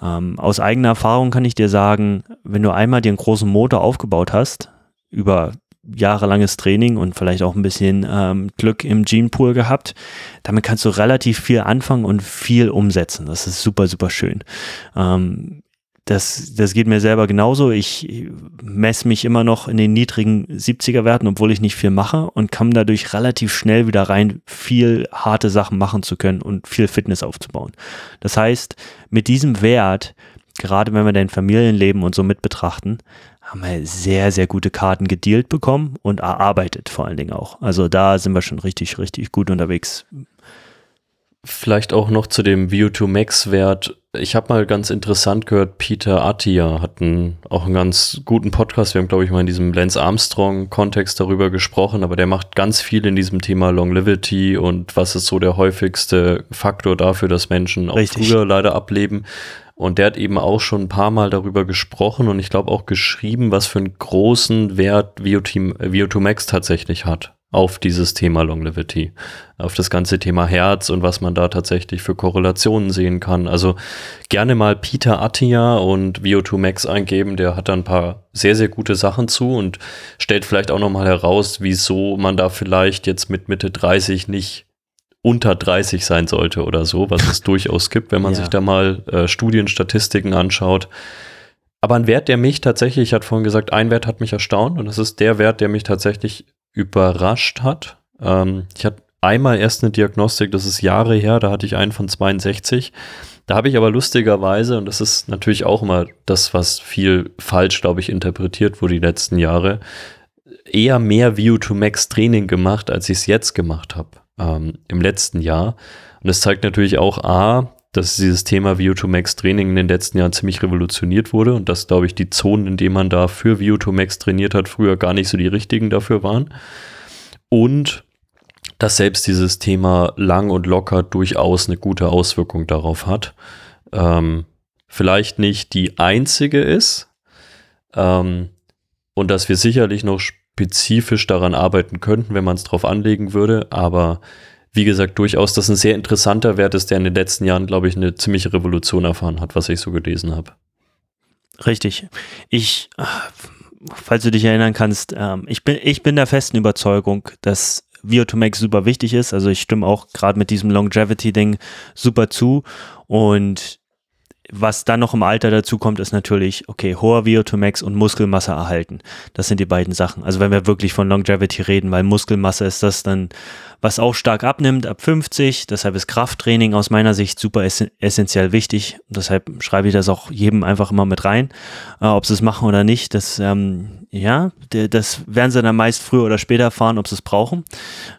Ähm, aus eigener Erfahrung kann ich dir sagen, wenn du einmal dir einen großen Motor aufgebaut hast, über jahrelanges Training und vielleicht auch ein bisschen ähm, Glück im Genepool gehabt. Damit kannst du relativ viel anfangen und viel umsetzen. Das ist super, super schön. Ähm, das, das geht mir selber genauso. Ich messe mich immer noch in den niedrigen 70er Werten, obwohl ich nicht viel mache und kann dadurch relativ schnell wieder rein, viel harte Sachen machen zu können und viel Fitness aufzubauen. Das heißt, mit diesem Wert, gerade wenn wir dein Familienleben und so mit betrachten, haben wir sehr, sehr gute Karten gedealt bekommen und erarbeitet vor allen Dingen auch. Also da sind wir schon richtig, richtig gut unterwegs. Vielleicht auch noch zu dem VO2 Max Wert. Ich habe mal ganz interessant gehört, Peter Attia hat einen, auch einen ganz guten Podcast. Wir haben, glaube ich, mal in diesem Lance Armstrong-Kontext darüber gesprochen, aber der macht ganz viel in diesem Thema Longevity und was ist so der häufigste Faktor dafür, dass Menschen auch Richtig. früher leider ableben. Und der hat eben auch schon ein paar Mal darüber gesprochen und ich glaube auch geschrieben, was für einen großen Wert VO2, VO2 Max tatsächlich hat auf dieses Thema Longevity, auf das ganze Thema Herz und was man da tatsächlich für Korrelationen sehen kann. Also gerne mal Peter Attia und VO2 Max eingeben, der hat da ein paar sehr, sehr gute Sachen zu und stellt vielleicht auch nochmal heraus, wieso man da vielleicht jetzt mit Mitte 30 nicht unter 30 sein sollte oder so, was es durchaus gibt, wenn man ja. sich da mal äh, Studien, Statistiken anschaut. Aber ein Wert, der mich tatsächlich, ich hatte vorhin gesagt, ein Wert hat mich erstaunt und das ist der Wert, der mich tatsächlich überrascht hat. Ähm, ich hatte einmal erst eine Diagnostik, das ist Jahre her, da hatte ich einen von 62. Da habe ich aber lustigerweise, und das ist natürlich auch immer das, was viel falsch, glaube ich, interpretiert wurde die letzten Jahre, eher mehr View to Max Training gemacht, als ich es jetzt gemacht habe ähm, im letzten Jahr. Und das zeigt natürlich auch A, dass dieses Thema View to Max Training in den letzten Jahren ziemlich revolutioniert wurde und dass, glaube ich, die Zonen, in denen man da für View to Max trainiert hat, früher gar nicht so die richtigen dafür waren. Und dass selbst dieses Thema lang und locker durchaus eine gute Auswirkung darauf hat. Ähm, vielleicht nicht die einzige ist ähm, und dass wir sicherlich noch spezifisch daran arbeiten könnten, wenn man es drauf anlegen würde, aber wie gesagt, durchaus das ein sehr interessanter Wert ist, der in den letzten Jahren, glaube ich, eine ziemliche Revolution erfahren hat, was ich so gelesen habe. Richtig. Ich, falls du dich erinnern kannst, ähm, ich, bin, ich bin der festen Überzeugung, dass VO2Max super wichtig ist. Also ich stimme auch gerade mit diesem Longevity-Ding super zu. Und was dann noch im Alter dazu kommt, ist natürlich, okay, hoher VO2 Max und Muskelmasse erhalten. Das sind die beiden Sachen. Also wenn wir wirklich von Longevity reden, weil Muskelmasse ist das dann, was auch stark abnimmt ab 50. Deshalb ist Krafttraining aus meiner Sicht super essentiell wichtig. Deshalb schreibe ich das auch jedem einfach immer mit rein, äh, ob sie es machen oder nicht. Das, ähm, ja, das werden sie dann meist früher oder später erfahren, ob sie es brauchen.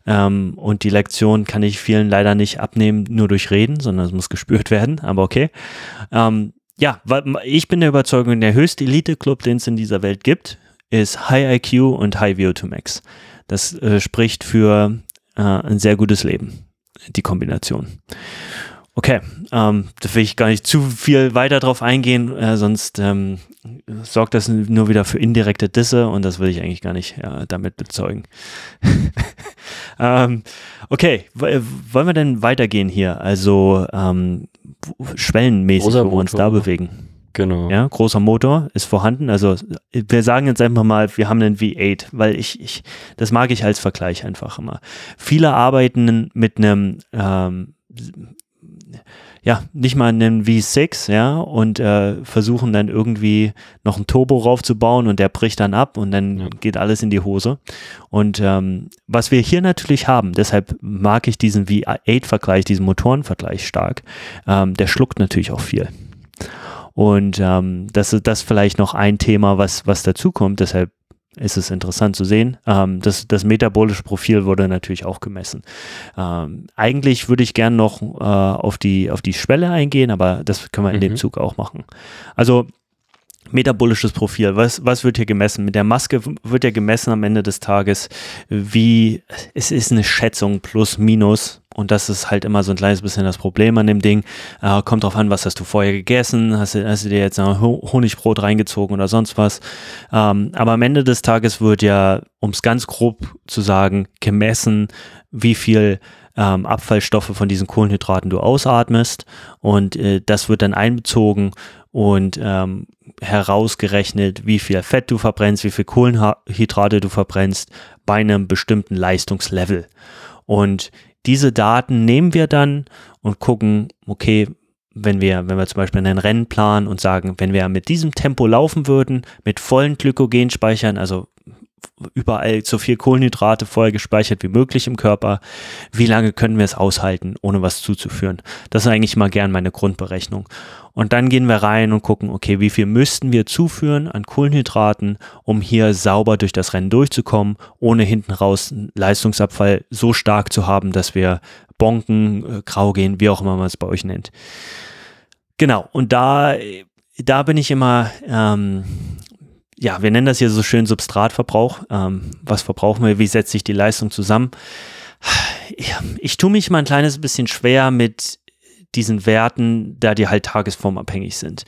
Ähm, und die Lektion kann ich vielen leider nicht abnehmen, nur durch Reden, sondern es muss gespürt werden. Aber okay. Ähm, ja, ich bin der Überzeugung, der höchste Elite-Club, den es in dieser Welt gibt, ist High IQ und High VO2 Max. Das äh, spricht für äh, ein sehr gutes Leben, die Kombination. Okay, ähm, da will ich gar nicht zu viel weiter drauf eingehen, äh, sonst ähm, sorgt das nur wieder für indirekte Disse und das will ich eigentlich gar nicht ja, damit bezeugen. ähm, okay, wollen wir denn weitergehen hier? Also ähm, schwellenmäßig, Großer wo wir uns da Motor. bewegen. Genau. Ja, großer Motor ist vorhanden. Also wir sagen jetzt einfach mal, wir haben einen V8, weil ich, ich das mag ich als Vergleich einfach immer. Viele arbeiten mit einem ähm, ja, nicht mal einen V6, ja, und äh, versuchen dann irgendwie noch ein Turbo raufzubauen und der bricht dann ab und dann Ja. geht alles in die Hose. Und ähm, was wir hier natürlich haben, deshalb mag ich diesen V8-Vergleich, diesen Motorenvergleich stark, ähm, der schluckt natürlich auch viel. Und ähm, das ist das vielleicht noch ein Thema, was, was dazu kommt. Deshalb ist es interessant zu sehen. Ähm, das, das metabolische Profil wurde natürlich auch gemessen. Ähm, eigentlich würde ich gern noch äh, auf, die, auf die Schwelle eingehen, aber das können wir in dem Mhm. Zug auch machen. Also metabolisches Profil, was, was wird hier gemessen? Mit der Maske wird ja gemessen am Ende des Tages, wie, es ist eine Schätzung plus minus und das ist halt immer so ein kleines bisschen das Problem an dem Ding. Äh, kommt drauf an, was hast du vorher gegessen, hast du, hast du dir jetzt ein Ho- Honigbrot reingezogen oder sonst was. Ähm, aber am Ende des Tages wird ja, um es ganz grob zu sagen, gemessen, wie viel ähm, Abfallstoffe von diesen Kohlenhydraten du ausatmest und äh, das wird dann einbezogen und ähm, herausgerechnet, wie viel Fett du verbrennst, wie viel Kohlenhydrate du verbrennst bei einem bestimmten Leistungslevel. Und diese Daten nehmen wir dann und gucken, okay, wenn wir, wenn wir zum Beispiel einen Rennen planen und sagen, wenn wir mit diesem Tempo laufen würden, mit vollen Glykogenspeichern, also überall so viel Kohlenhydrate vorher gespeichert wie möglich im Körper, wie lange können wir es aushalten, ohne was zuzuführen? Das ist eigentlich mal gern meine Grundberechnung. Und dann gehen wir rein und gucken, okay, wie viel müssten wir zuführen an Kohlenhydraten, um hier sauber durch das Rennen durchzukommen, ohne hinten raus einen Leistungsabfall so stark zu haben, dass wir bonken, äh, grau gehen, wie auch immer man es bei euch nennt. Genau, und da, da bin ich immer, ähm, ja, wir nennen das hier so schön Substratverbrauch. Ähm, was verbrauchen wir? Wie setzt sich die Leistung zusammen? Ich, ich tue mich mal ein kleines bisschen schwer mit diesen Werten, da die halt tagesformabhängig sind.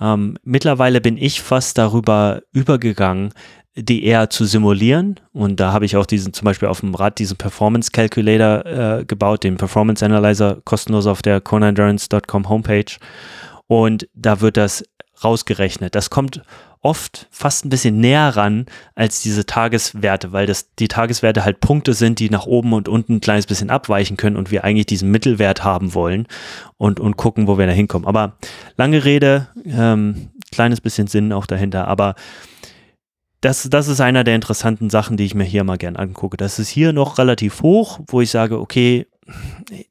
Ähm, mittlerweile bin ich fast darüber übergegangen, die eher zu simulieren. Und da habe ich auch diesen, zum Beispiel auf dem Rad diesen Performance Calculator äh, gebaut, den Performance Analyzer, kostenlos auf der conendurance.com Homepage. Und da wird das rausgerechnet. Das kommt oft fast ein bisschen näher ran als diese Tageswerte, weil das die Tageswerte halt Punkte sind, die nach oben und unten ein kleines bisschen abweichen können und wir eigentlich diesen Mittelwert haben wollen und, und gucken, wo wir da hinkommen. Aber lange Rede, ähm, kleines bisschen Sinn auch dahinter, aber das, das ist einer der interessanten Sachen, die ich mir hier mal gern angucke. Das ist hier noch relativ hoch, wo ich sage, okay,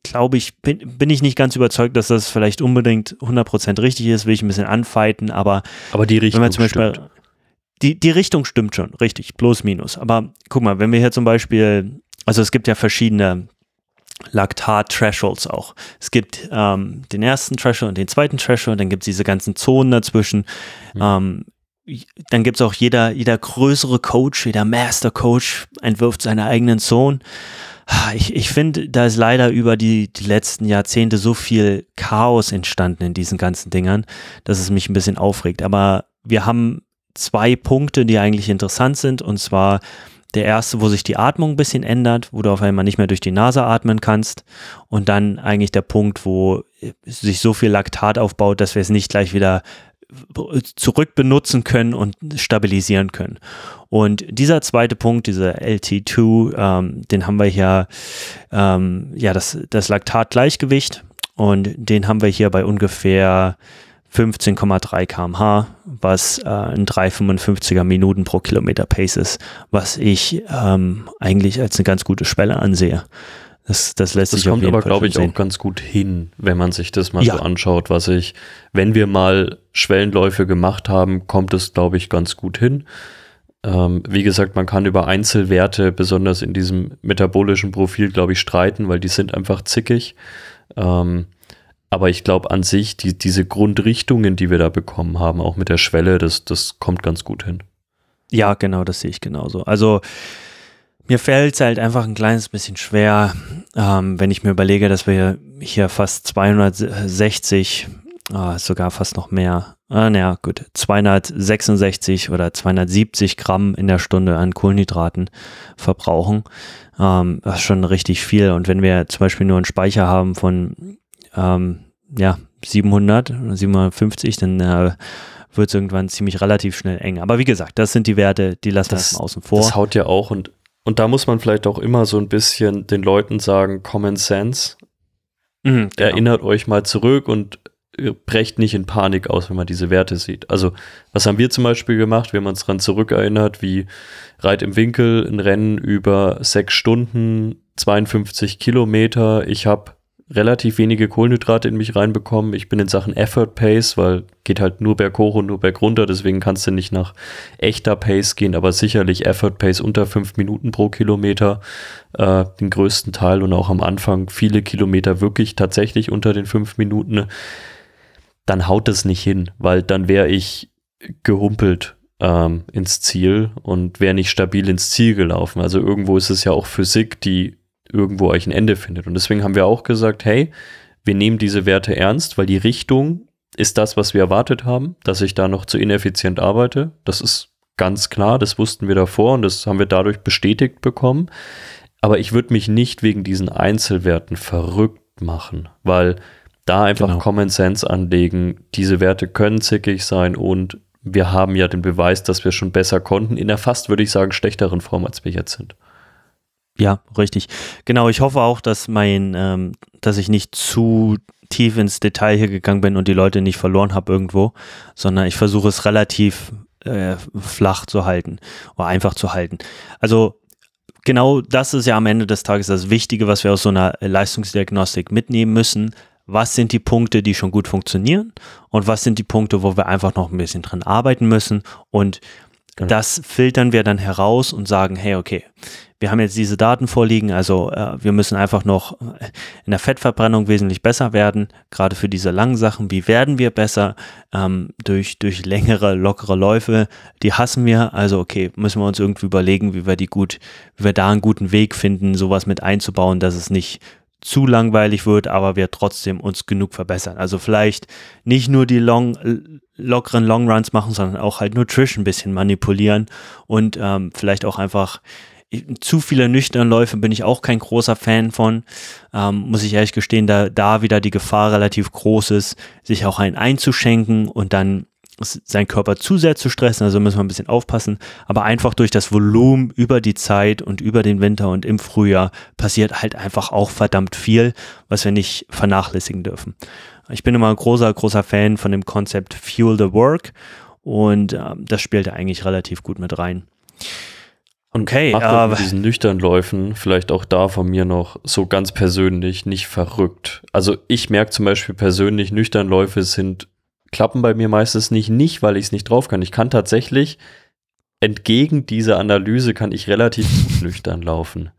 glaube ich, bin, bin ich nicht ganz überzeugt, dass das vielleicht unbedingt 100% richtig ist, will ich ein bisschen anfeiten, aber Aber die Richtung wenn wir zum Beispiel, stimmt. die, die Richtung stimmt schon, richtig, bloß minus. Aber guck mal, wenn wir hier zum Beispiel, also es gibt ja verschiedene Laktat-Thresholds auch. Es gibt ähm, den ersten Threshold und den zweiten Threshold, dann gibt es diese ganzen Zonen dazwischen. Mhm. Ähm, dann gibt es auch jeder, jeder größere Coach, jeder Master Coach entwirft seine eigenen Zonen. Ich, ich finde, da ist leider über die, die letzten Jahrzehnte so viel Chaos entstanden in diesen ganzen Dingern, dass es mich ein bisschen aufregt. Aber wir haben zwei Punkte, die eigentlich interessant sind. Und zwar der erste, wo sich die Atmung ein bisschen ändert, wo du auf einmal nicht mehr durch die Nase atmen kannst. Und dann eigentlich der Punkt, wo sich so viel Laktat aufbaut, dass wir es nicht gleich wieder zurück benutzen können und stabilisieren können. Und dieser zweite Punkt, dieser LT2, ähm, den haben wir hier, ähm, ja, das, das Laktatgleichgewicht und den haben wir hier bei ungefähr 15,3 kmh, was äh, ein 3,55er Minuten pro Kilometer Pace ist, was ich ähm, eigentlich als eine ganz gute Schwelle ansehe. Das, das lässt Das sich auf kommt jeden aber, Fall glaube ich, sehen. auch ganz gut hin, wenn man sich das mal Ja. so anschaut, was ich, wenn wir mal Schwellenläufe gemacht haben, kommt es, glaube ich, ganz gut hin. Ähm, wie gesagt, man kann über Einzelwerte, besonders in diesem metabolischen Profil, glaube ich, streiten, weil die sind einfach zickig. Ähm, aber ich glaube an sich, die, diese Grundrichtungen, die wir da bekommen haben, auch mit der Schwelle, das, das kommt ganz gut hin. Ja, genau, das sehe ich genauso. Also mir fällt es halt einfach ein kleines bisschen schwer, ähm, wenn ich mir überlege, dass wir hier fast 260, äh, sogar fast noch mehr, äh, naja, gut, 266 oder 270 Gramm in der Stunde an Kohlenhydraten verbrauchen. Ähm, das ist schon richtig viel. Und wenn wir zum Beispiel nur einen Speicher haben von, ähm, ja, 700 oder 750, dann äh, wird es irgendwann ziemlich relativ schnell eng. Aber wie gesagt, das sind die Werte, die lassen wir erstmal außen vor. Das haut ja auch und, und da muss man vielleicht auch immer so ein bisschen den Leuten sagen, Common Sense. Mhm, genau. Erinnert euch mal zurück und brecht nicht in Panik aus, wenn man diese Werte sieht. Also, was haben wir zum Beispiel gemacht? Wir haben uns daran zurückerinnert, wie Reit im Winkel ein Rennen über sechs Stunden, 52 Kilometer. Ich habe relativ wenige Kohlenhydrate in mich reinbekommen. Ich bin in Sachen Effort Pace, weil geht halt nur berghoch und nur bergunter, deswegen kannst du nicht nach echter Pace gehen, aber sicherlich Effort Pace unter fünf Minuten pro Kilometer, äh, den größten Teil und auch am Anfang viele Kilometer wirklich tatsächlich unter den fünf Minuten, dann haut es nicht hin, weil dann wäre ich gehumpelt ähm, ins Ziel und wäre nicht stabil ins Ziel gelaufen. Also irgendwo ist es ja auch Physik, die irgendwo euch ein Ende findet. Und deswegen haben wir auch gesagt, hey, wir nehmen diese Werte ernst, weil die Richtung ist das, was wir erwartet haben, dass ich da noch zu ineffizient arbeite. Das ist ganz klar, das wussten wir davor und das haben wir dadurch bestätigt bekommen. Aber ich würde mich nicht wegen diesen Einzelwerten verrückt machen, weil da einfach genau. Common Sense anlegen, diese Werte können zickig sein und wir haben ja den Beweis, dass wir schon besser konnten, in der fast, würde ich sagen, schlechteren Form, als wir jetzt sind. Ja, richtig. Genau, ich hoffe auch, dass mein, ähm, dass ich nicht zu tief ins Detail hier gegangen bin und die Leute nicht verloren habe irgendwo, sondern ich versuche es relativ äh, flach zu halten oder einfach zu halten. Also genau das ist ja am Ende des Tages das Wichtige, was wir aus so einer Leistungsdiagnostik mitnehmen müssen. Was sind die Punkte, die schon gut funktionieren und was sind die Punkte, wo wir einfach noch ein bisschen dran arbeiten müssen und genau. das filtern wir dann heraus und sagen, hey, okay, wir haben jetzt diese Daten vorliegen, also äh, wir müssen einfach noch in der Fettverbrennung wesentlich besser werden, gerade für diese langen Sachen. Wie werden wir besser? Ähm, durch, durch längere, lockere Läufe, die hassen wir. Also okay, müssen wir uns irgendwie überlegen, wie wir die gut, wie wir da einen guten Weg finden, sowas mit einzubauen, dass es nicht zu langweilig wird, aber wir trotzdem uns genug verbessern. Also vielleicht nicht nur die long, lockeren Long Runs machen, sondern auch halt Nutrition ein bisschen manipulieren und ähm, vielleicht auch einfach zu viele nüchterne Läufe bin ich auch kein großer Fan von. Ähm, muss ich ehrlich gestehen, da, da wieder die Gefahr relativ groß ist, sich auch einen einzuschenken und dann seinen Körper zu sehr zu stressen, also müssen wir ein bisschen aufpassen. Aber einfach durch das Volumen über die Zeit und über den Winter und im Frühjahr passiert halt einfach auch verdammt viel, was wir nicht vernachlässigen dürfen. Ich bin immer ein großer, großer Fan von dem Konzept Fuel the Work und äh, das spielt eigentlich relativ gut mit rein. Okay, Achtet aber mit diesen nüchtern Läufen, vielleicht auch da von mir noch so ganz persönlich nicht verrückt. Also ich merke zum Beispiel persönlich, nüchtern Läufe sind, klappen bei mir meistens nicht, nicht, weil ich es nicht drauf kann. Ich kann tatsächlich, entgegen dieser Analyse, kann ich relativ gut nüchtern laufen.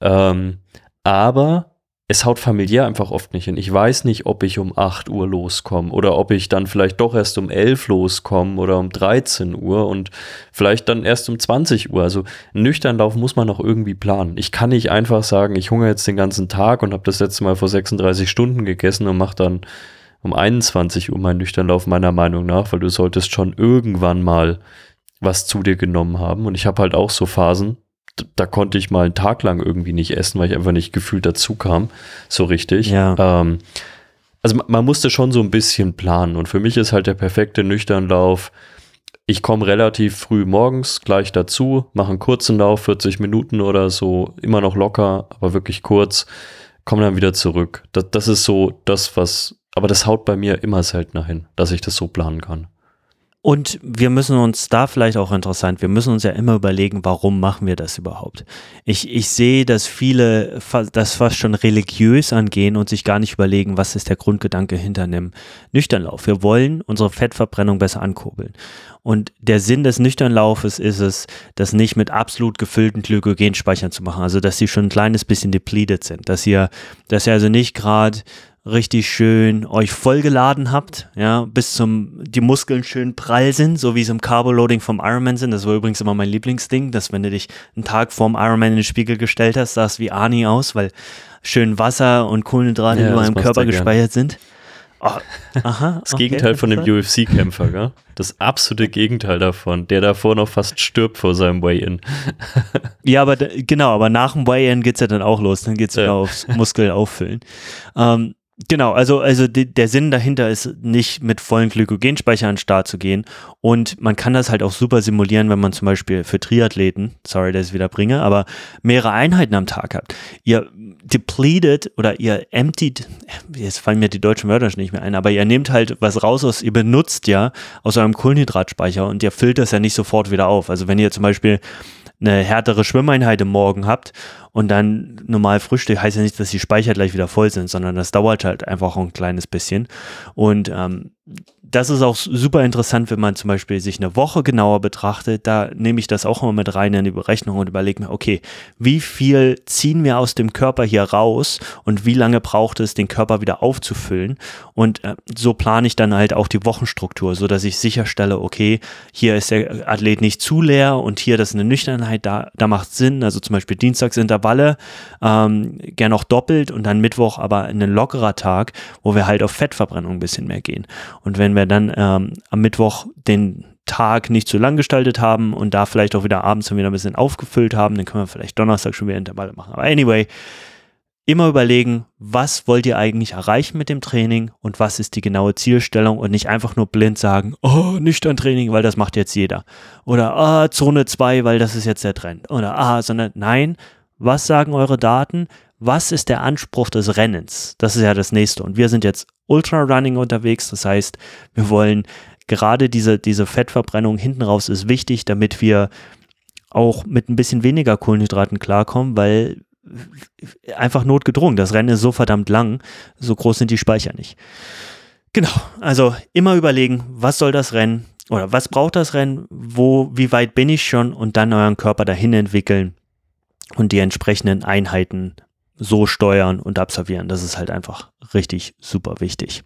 Ähm, aber es haut familiär einfach oft nicht hin. Ich weiß nicht, ob ich um 8 Uhr loskomme oder ob ich dann vielleicht doch erst um 11 loskomme oder um 13 Uhr und vielleicht dann erst um 20 Uhr. Also nüchtern laufen muss man noch irgendwie planen. Ich kann nicht einfach sagen, ich hungere jetzt den ganzen Tag und habe das letzte Mal vor 36 Stunden gegessen und mache dann um 21 Uhr meinen nüchtern Lauf meiner Meinung nach, weil du solltest schon irgendwann mal was zu dir genommen haben. Und ich habe halt auch so Phasen, da konnte ich mal einen Tag lang irgendwie nicht essen, weil ich einfach nicht gefühlt dazu kam, so richtig. Ja. Ähm, also man, musste schon so ein bisschen planen und für mich ist halt der perfekte Nüchternlauf. Ich komme relativ früh morgens gleich dazu, mache einen kurzen Lauf, 40 Minuten oder so, immer noch locker, aber wirklich kurz, komme dann wieder zurück. Das, das ist so das, was, aber das haut bei mir immer seltener hin, dass ich das so planen kann. Und wir müssen uns da vielleicht auch interessant, wir müssen uns ja immer überlegen, warum machen wir das überhaupt? Ich, ich sehe, dass viele das fast schon religiös angehen und sich gar nicht überlegen, was ist der Grundgedanke hinter einem Nüchternlauf. Wir wollen unsere Fettverbrennung besser ankurbeln. Und der Sinn des Nüchternlaufes ist es, das nicht mit absolut gefüllten Glykogenspeichern zu machen. Also, dass sie schon ein kleines bisschen depleted sind. Dass ihr, dass ihr also nicht gerade richtig schön euch vollgeladen habt, ja, bis zum, die Muskeln schön prall sind, so wie es im Carboloading vom Ironman sind. Das war übrigens immer mein Lieblingsding, dass wenn du dich einen Tag vorm Ironman in den Spiegel gestellt hast, sahst wie Arnie aus, weil schön Wasser und Kohlenhydrate ja, in im Körper gespeichert sind. Oh, aha, das okay, Gegenteil von dem UFC-Kämpfer, gell? Das absolute Gegenteil davon, der davor noch fast stirbt vor seinem Weigh-In. ja, aber genau, aber nach dem Weigh-In geht es ja dann auch los, dann geht es ja. aufs Muskel auffüllen. Ähm, Genau, also, also die, der Sinn dahinter ist nicht mit vollen Glykogenspeicher an den Start zu gehen. Und man kann das halt auch super simulieren, wenn man zum Beispiel für Triathleten, sorry, dass ich es wieder bringe, aber mehrere Einheiten am Tag habt. Ihr depleted oder ihr emptied, jetzt fallen mir die deutschen Wörter schon nicht mehr ein, aber ihr nehmt halt was raus aus, ihr benutzt ja aus eurem Kohlenhydratspeicher und ihr füllt das ja nicht sofort wieder auf. Also wenn ihr zum Beispiel eine härtere Schwimmeinheit im Morgen habt und dann normal Frühstück, heißt ja nicht, dass die Speicher gleich wieder voll sind, sondern das dauert halt einfach ein kleines bisschen. Und ähm, das ist auch super interessant, wenn man zum Beispiel sich eine Woche genauer betrachtet. Da nehme ich das auch immer mit rein in die Berechnung und überlege mir, okay, wie viel ziehen wir aus dem Körper hier raus und wie lange braucht es, den Körper wieder aufzufüllen? Und äh, so plane ich dann halt auch die Wochenstruktur, so dass ich sicherstelle, okay, hier ist der Athlet nicht zu leer und hier das ist eine Nüchternheit, da, da macht Sinn. Also zum Beispiel Dienstagsintervalle, ähm, gern auch doppelt und dann Mittwoch aber ein lockerer Tag, wo wir halt auf Fettverbrennung ein bisschen mehr gehen. Und wenn wir dann ähm, am Mittwoch den Tag nicht zu lang gestaltet haben und da vielleicht auch wieder abends wieder ein bisschen aufgefüllt haben, dann können wir vielleicht Donnerstag schon wieder Intervalle machen. Aber anyway, immer überlegen, was wollt ihr eigentlich erreichen mit dem Training und was ist die genaue Zielstellung und nicht einfach nur blind sagen, oh, nüchtern Training, weil das macht jetzt jeder. Oder ah, Zone 2, weil das ist jetzt der Trend. Oder ah, sondern nein, was sagen eure Daten? was ist der Anspruch des Rennens? Das ist ja das nächste. Und wir sind jetzt Ultra-Running unterwegs. Das heißt, wir wollen gerade diese, diese Fettverbrennung hinten raus ist wichtig, damit wir auch mit ein bisschen weniger Kohlenhydraten klarkommen, weil einfach notgedrungen. Das Rennen ist so verdammt lang, so groß sind die Speicher nicht. Genau, also immer überlegen, was soll das Rennen oder was braucht das Rennen, wo, wie weit bin ich schon und dann euren Körper dahin entwickeln und die entsprechenden Einheiten so steuern und absolvieren. Das ist halt einfach richtig super wichtig.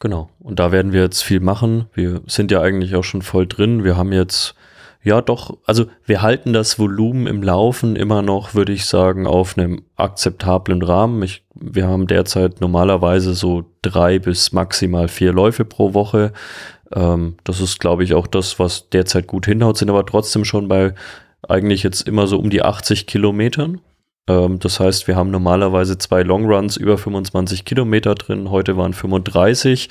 Genau. Und da werden wir jetzt viel machen. Wir sind ja eigentlich auch schon voll drin. Wir haben jetzt, ja doch, also wir halten das Volumen im Laufen immer noch, würde ich sagen, auf einem akzeptablen Rahmen. Ich, wir haben derzeit normalerweise so drei bis maximal vier Läufe pro Woche. Ähm, das ist, glaube ich, auch das, was derzeit gut hinhaut, sind aber trotzdem schon bei eigentlich jetzt immer so um die 80 Kilometern. Ähm, das heißt, wir haben normalerweise zwei Longruns über 25 Kilometer drin. Heute waren 35.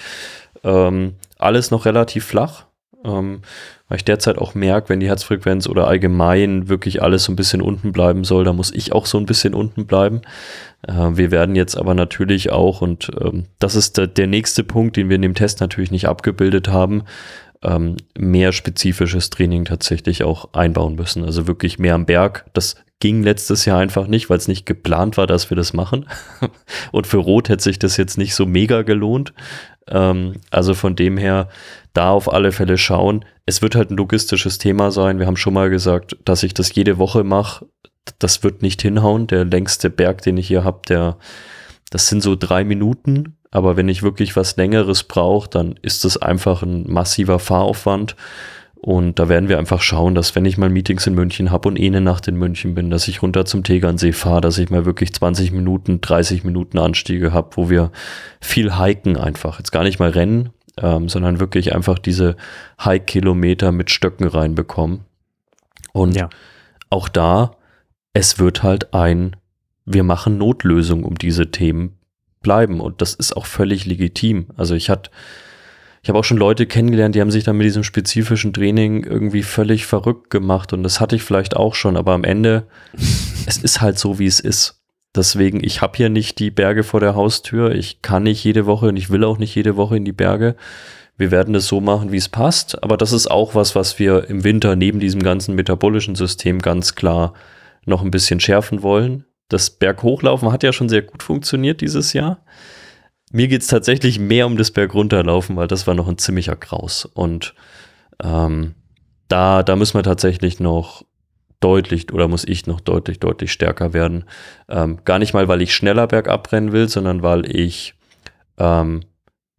Ähm, alles noch relativ flach. Ähm, weil ich derzeit auch merke, wenn die Herzfrequenz oder allgemein wirklich alles so ein bisschen unten bleiben soll, da muss ich auch so ein bisschen unten bleiben. Äh, wir werden jetzt aber natürlich auch, und ähm, das ist der, der nächste Punkt, den wir in dem Test natürlich nicht abgebildet haben, ähm, mehr spezifisches Training tatsächlich auch einbauen müssen. Also wirklich mehr am Berg. Das ging letztes Jahr einfach nicht, weil es nicht geplant war, dass wir das machen. Und für Rot hätte sich das jetzt nicht so mega gelohnt. Ähm, also von dem her, da auf alle Fälle schauen. Es wird halt ein logistisches Thema sein. Wir haben schon mal gesagt, dass ich das jede Woche mache. Das wird nicht hinhauen. Der längste Berg, den ich hier habe, der, das sind so drei Minuten. Aber wenn ich wirklich was Längeres brauche, dann ist das einfach ein massiver Fahraufwand. Und da werden wir einfach schauen, dass wenn ich mal Meetings in München habe und eh eine Nacht in München bin, dass ich runter zum Tegernsee fahre, dass ich mal wirklich 20 Minuten, 30 Minuten Anstiege habe, wo wir viel hiken einfach. Jetzt gar nicht mal rennen, ähm, sondern wirklich einfach diese Hike-Kilometer mit Stöcken reinbekommen. Und ja. auch da, es wird halt ein, wir machen Notlösung um diese Themen bleiben. Und das ist auch völlig legitim. Also ich hatte ich habe auch schon Leute kennengelernt, die haben sich dann mit diesem spezifischen Training irgendwie völlig verrückt gemacht und das hatte ich vielleicht auch schon, aber am Ende, es ist halt so, wie es ist. Deswegen, ich habe hier nicht die Berge vor der Haustür, ich kann nicht jede Woche und ich will auch nicht jede Woche in die Berge. Wir werden das so machen, wie es passt, aber das ist auch was, was wir im Winter neben diesem ganzen metabolischen System ganz klar noch ein bisschen schärfen wollen. Das Berghochlaufen hat ja schon sehr gut funktioniert dieses Jahr. Mir geht es tatsächlich mehr um das Bergunterlaufen, weil das war noch ein ziemlicher Kraus. Und ähm, da, da müssen wir tatsächlich noch deutlich oder muss ich noch deutlich, deutlich stärker werden. Ähm, gar nicht mal, weil ich schneller bergab rennen will, sondern weil ich ähm,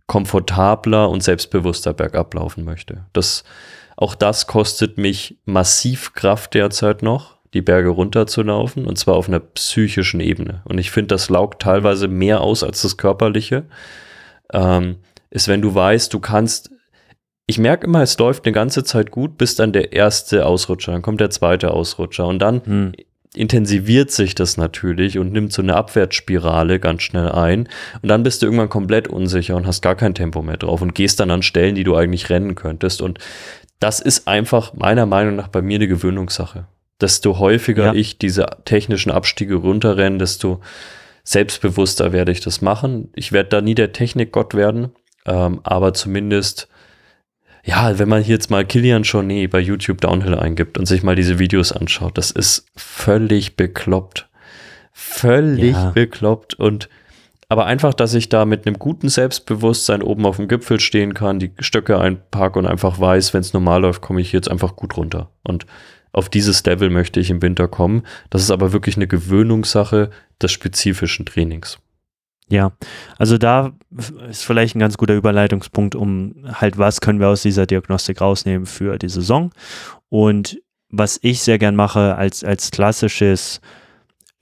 komfortabler und selbstbewusster bergab laufen möchte. Das, auch das kostet mich massiv Kraft derzeit noch, die Berge runterzulaufen und zwar auf einer psychischen Ebene. Und ich finde, das laugt teilweise mehr aus als das körperliche. Ähm, ist, wenn du weißt, du kannst ich merke immer, es läuft eine ganze Zeit gut, bis dann der erste Ausrutscher, dann kommt der zweite Ausrutscher und dann hm. intensiviert sich das natürlich und nimmt so eine Abwärtsspirale ganz schnell ein und dann bist du irgendwann komplett unsicher und hast gar kein Tempo mehr drauf und gehst dann an Stellen, die du eigentlich rennen könntest und das ist einfach meiner Meinung nach bei mir eine Gewöhnungssache. Desto häufiger ja. ich diese technischen Abstiege runterrenne, desto selbstbewusster werde ich das machen. Ich werde da nie der Technikgott werden, ähm, aber zumindest ja, wenn man hier jetzt mal Kilian Jornet bei YouTube Downhill eingibt und sich mal diese Videos anschaut, das ist völlig bekloppt. Völlig ja. bekloppt und aber einfach, dass ich da mit einem guten Selbstbewusstsein oben auf dem Gipfel stehen kann, die Stöcke einparke und einfach weiß, wenn es normal läuft, komme ich jetzt einfach gut runter. Und auf dieses Level möchte ich im Winter kommen. Das ist aber wirklich eine Gewöhnungssache des spezifischen Trainings. Ja, also da ist vielleicht ein ganz guter Überleitungspunkt, um halt, was können wir aus dieser Diagnostik rausnehmen für die Saison. Und was ich sehr gern mache als, als klassisches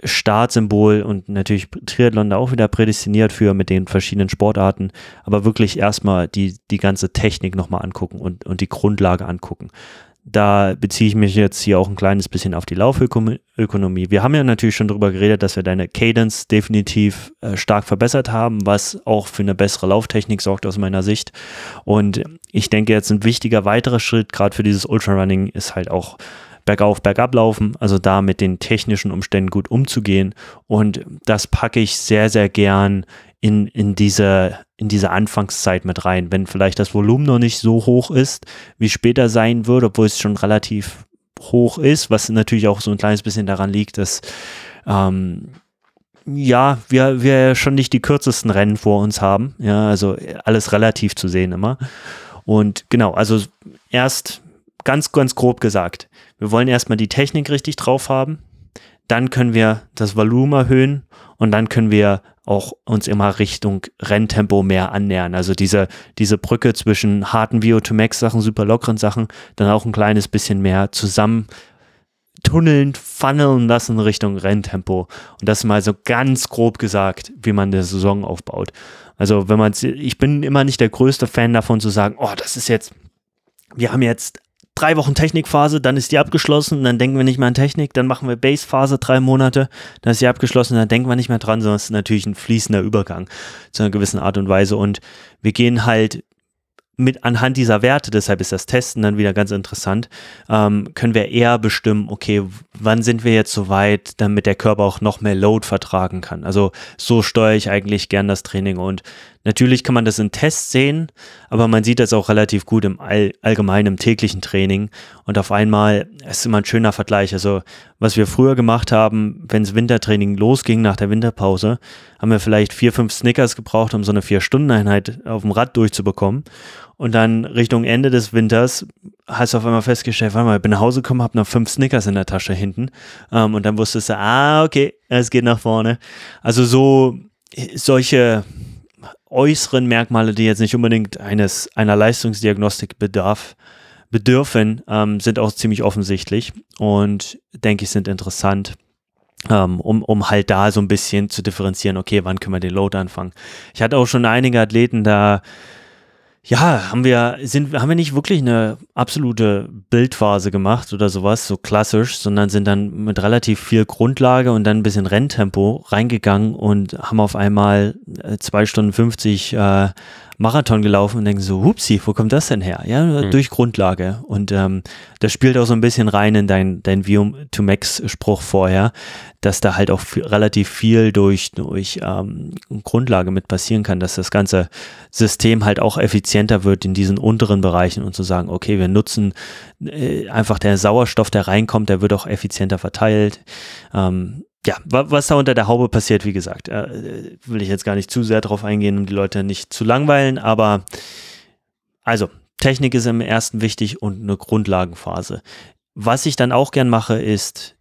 Startsymbol und natürlich Triathlon da auch wieder prädestiniert für mit den verschiedenen Sportarten, aber wirklich erstmal die, die ganze Technik nochmal angucken und, und die Grundlage angucken da beziehe ich mich jetzt hier auch ein kleines bisschen auf die Laufökonomie. Wir haben ja natürlich schon darüber geredet, dass wir deine Cadence definitiv äh, stark verbessert haben, was auch für eine bessere Lauftechnik sorgt aus meiner Sicht. Und ich denke, jetzt ein wichtiger weiterer Schritt, gerade für dieses Ultrarunning, ist halt auch bergauf, bergab laufen, also da mit den technischen Umständen gut umzugehen. Und das packe ich sehr, sehr gern in, in, diese, in diese Anfangszeit mit rein. Wenn vielleicht das Volumen noch nicht so hoch ist, wie später sein wird, obwohl es schon relativ hoch ist, was natürlich auch so ein kleines bisschen daran liegt, dass ähm, ja, wir, wir schon nicht die kürzesten Rennen vor uns haben. Ja, also alles relativ zu sehen immer. Und genau, also erst ganz, ganz grob gesagt, wir wollen erstmal die Technik richtig drauf haben. Dann können wir das Volumen erhöhen und dann können wir auch uns immer Richtung Renntempo mehr annähern. Also diese, diese Brücke zwischen harten VO2max-Sachen, super lockeren Sachen, dann auch ein kleines bisschen mehr zusammen tunneln, funneln lassen Richtung Renntempo. Und das mal so ganz grob gesagt, wie man eine Saison aufbaut. Also wenn man, ich bin immer nicht der größte Fan davon zu sagen, oh, das ist jetzt, wir haben jetzt drei Wochen Technikphase, dann ist die abgeschlossen, dann denken wir nicht mehr an Technik, dann machen wir Base-Phase drei Monate, dann ist die abgeschlossen, dann denken wir nicht mehr dran, sondern es ist natürlich ein fließender Übergang zu einer gewissen Art und Weise und wir gehen halt mit anhand dieser Werte, deshalb ist das Testen dann wieder ganz interessant, ähm, können wir eher bestimmen, okay, wann sind wir jetzt so weit, damit der Körper auch noch mehr Load vertragen kann. Also so steuere ich eigentlich gern das Training und natürlich kann man das in Tests sehen, aber man sieht das auch relativ gut im All allgemeinen, im täglichen Training und auf einmal ist immer ein schöner Vergleich. Also was wir früher gemacht haben, wenn das Wintertraining losging nach der Winterpause, haben wir vielleicht vier, fünf Snickers gebraucht, um so eine Vier-Stunden-Einheit auf dem Rad durchzubekommen und dann Richtung Ende des Winters hast du auf einmal festgestellt, warte mal, ich bin nach Hause gekommen, hab noch fünf Snickers in der Tasche hinten. Ähm, und dann wusstest du, ah, okay, es geht nach vorne. Also so solche äußeren Merkmale, die jetzt nicht unbedingt eines einer Leistungsdiagnostik bedarf, bedürfen, ähm, sind auch ziemlich offensichtlich und denke ich sind interessant. Um, um, um halt da so ein bisschen zu differenzieren, okay, wann können wir den Load anfangen. Ich hatte auch schon einige Athleten da, ja, haben wir, sind, haben wir nicht wirklich eine absolute Bildphase gemacht oder sowas, so klassisch, sondern sind dann mit relativ viel Grundlage und dann ein bisschen Renntempo reingegangen und haben auf einmal äh, zwei Stunden 50 äh, Marathon gelaufen und denken so, hupsi, wo kommt das denn her? Ja, mhm. durch Grundlage. Und ähm, das spielt auch so ein bisschen rein in dein, dein View to Max Spruch vorher, dass da halt auch relativ viel durch, durch ähm, Grundlage mit passieren kann, dass das ganze System halt auch effizienter wird in diesen unteren Bereichen und zu sagen, okay, wir nutzen äh, einfach der Sauerstoff, der reinkommt, der wird auch effizienter verteilt. Ähm, ja, was da unter der Haube passiert, wie gesagt, äh, will ich jetzt gar nicht zu sehr drauf eingehen, um die Leute nicht zu langweilen, aber also, Technik ist im ersten wichtig und eine Grundlagenphase. was ich dann auch gern mache, ist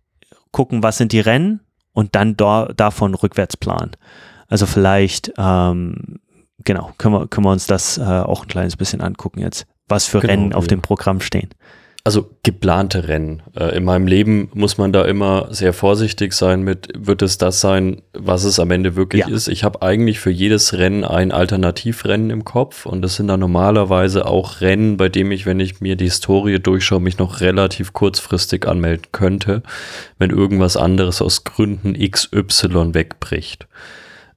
gucken, was sind die Rennen und dann da, davon rückwärts planen. Also vielleicht, ähm, genau, können wir, können wir uns das äh, auch ein kleines bisschen angucken jetzt, was für Genau, Rennen auf ja. dem Programm stehen. Also geplante Rennen. Äh, in meinem Leben muss man da immer sehr vorsichtig sein mit, wird es das sein, was es am Ende wirklich Ja. ist. Ich habe eigentlich für jedes Rennen ein Alternativrennen im Kopf und das sind dann normalerweise auch Rennen, bei dem ich, wenn ich mir die Historie durchschaue, mich noch relativ kurzfristig anmelden könnte, wenn irgendwas anderes aus Gründen XY wegbricht.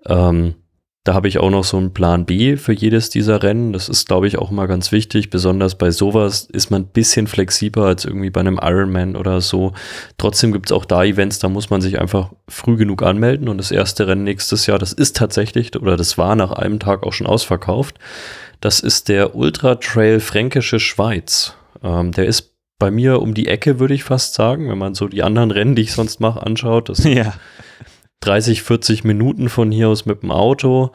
Ähm, da habe ich auch noch so einen Plan B für jedes dieser Rennen. Das ist, glaube ich, auch mal ganz wichtig. Besonders bei sowas ist man ein bisschen flexibler als irgendwie bei einem Ironman oder so. Trotzdem gibt es auch da Events, da muss man sich einfach früh genug anmelden. Und das erste Rennen nächstes Jahr, das ist tatsächlich, oder das war nach einem Tag auch schon ausverkauft. Das ist der Ultra Trail Fränkische Schweiz. Ähm, der ist bei mir um die Ecke, würde ich fast sagen, wenn man so die anderen Rennen, die ich sonst mache, anschaut. Das Ja. 30, 40 Minuten von hier aus mit dem Auto.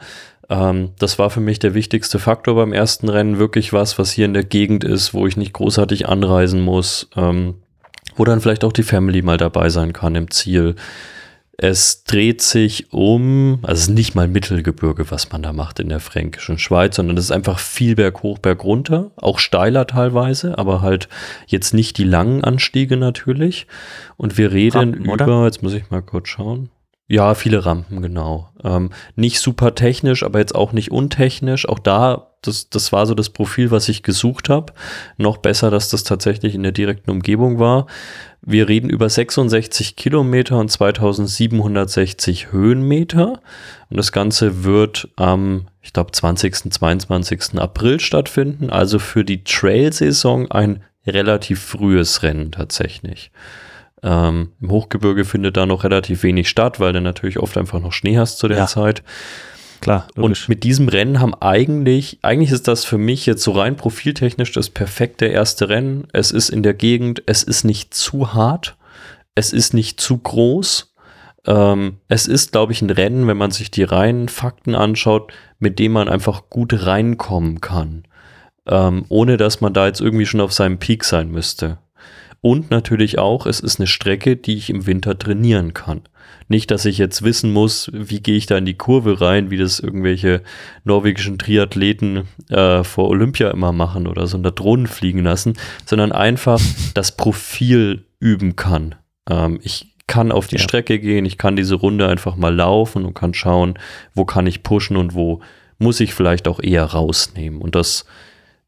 Ähm, das war für mich der wichtigste Faktor beim ersten Rennen. Wirklich was, was hier in der Gegend ist, wo ich nicht großartig anreisen muss, ähm, wo dann vielleicht auch die Family mal dabei sein kann im Ziel. Es dreht sich um, also es ist nicht mal Mittelgebirge, was man da macht in der fränkischen Schweiz, sondern es ist einfach viel Berg hoch, Berg runter, auch steiler teilweise, aber halt jetzt nicht die langen Anstiege natürlich. Und wir reden Rampen, über, jetzt muss ich mal kurz schauen. Ja, viele Rampen, genau. Ähm, nicht super technisch, aber jetzt auch nicht untechnisch. Auch da, das, das war so das Profil, was ich gesucht habe. Noch besser, dass das tatsächlich in der direkten Umgebung war. Wir reden über 66 Kilometer und 2760 Höhenmeter. Und das Ganze wird am, ich glaube, 20., 22. April stattfinden. Also für die Trail-Saison ein relativ frühes Rennen tatsächlich. Ähm, Im Hochgebirge findet da noch relativ wenig statt, weil du natürlich oft einfach noch Schnee hast zu der Ja. Zeit. Klar, logisch. Und mit diesem Rennen haben eigentlich, eigentlich ist das für mich jetzt so rein profiltechnisch das perfekte erste Rennen. Es ist in der Gegend, es ist nicht zu hart, es ist nicht zu groß. Ähm, es ist, glaube ich, ein Rennen, wenn man sich die reinen Fakten anschaut, mit dem man einfach gut reinkommen kann. Ähm, ohne dass man da jetzt irgendwie schon auf seinem Peak sein müsste. Und natürlich auch, es ist eine Strecke, die ich im Winter trainieren kann. Nicht, dass ich jetzt wissen muss, wie gehe ich da in die Kurve rein, wie das irgendwelche norwegischen Triathleten äh, vor Olympia immer machen oder so unter Drohnen fliegen lassen, sondern einfach das Profil üben kann. Ähm, ich kann auf die Ja. Strecke gehen, ich kann diese Runde einfach mal laufen und kann schauen, wo kann ich pushen und wo muss ich vielleicht auch eher rausnehmen. Und das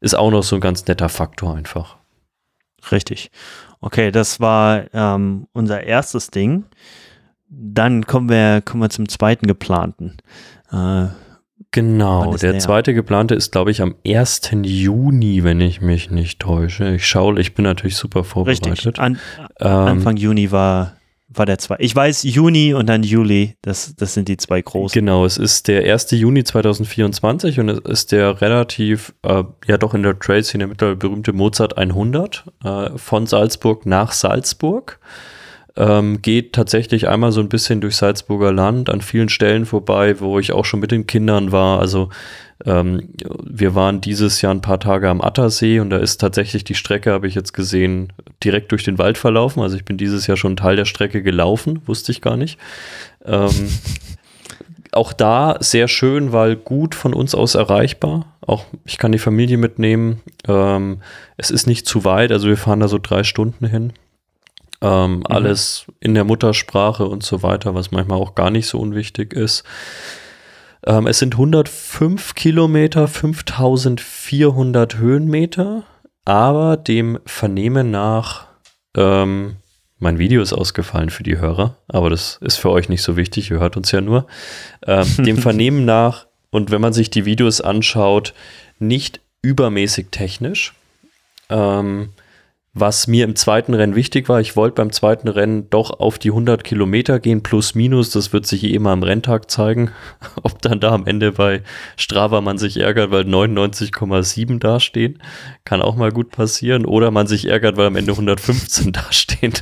ist auch noch so ein ganz netter Faktor einfach. Richtig. Okay, das war ähm, unser erstes Ding. Dann kommen wir, kommen wir zum zweiten geplanten. Äh, Genau, der der? zweite geplante ist, glaube ich, am 1. Juni, wenn ich mich nicht täusche. Ich schaue, ich bin natürlich super vorbereitet. richtig. An, Ähm, Anfang Juni war, war der zwei. Ich weiß Juni und dann Juli. Das, das sind die zwei großen. Genau, es ist der 1. Juni 2024 und es ist der relativ, äh, ja doch in der Trail-Szene mittlerweile berühmte Mozart 100 äh, von Salzburg nach Salzburg. Ähm, geht tatsächlich einmal so ein bisschen durch Salzburger Land, an vielen Stellen vorbei, wo ich auch schon mit den Kindern war. Also ähm, wir waren dieses Jahr ein paar Tage am Attersee und da ist tatsächlich die Strecke, habe ich jetzt gesehen, direkt durch den Wald verlaufen. Also ich bin dieses Jahr schon Teil der Strecke gelaufen, wusste ich gar nicht. Ähm, auch da sehr schön, weil gut von uns aus erreichbar. Auch ich kann die Familie mitnehmen. Ähm, es ist nicht zu weit, also wir fahren da so drei Stunden hin. Ähm, Alles in der Muttersprache und so weiter, was manchmal auch gar nicht so unwichtig ist. Ähm, es sind 105 Kilometer, 5400 Höhenmeter, aber dem Vernehmen nach, ähm, mein Video ist ausgefallen für die Hörer, aber das ist für euch nicht so wichtig, ihr hört uns ja nur. Ähm, dem Vernehmen nach, und wenn man sich die Videos anschaut, nicht übermäßig technisch. Ähm, was mir im zweiten Rennen wichtig war, ich wollte beim zweiten Rennen doch auf die 100 Kilometer gehen, plus minus, das wird sich eh immer am Renntag zeigen, ob dann da am Ende bei Strava man sich ärgert, weil 99,7 dastehen, kann auch mal gut passieren, oder man sich ärgert, weil am Ende 115 dastehen.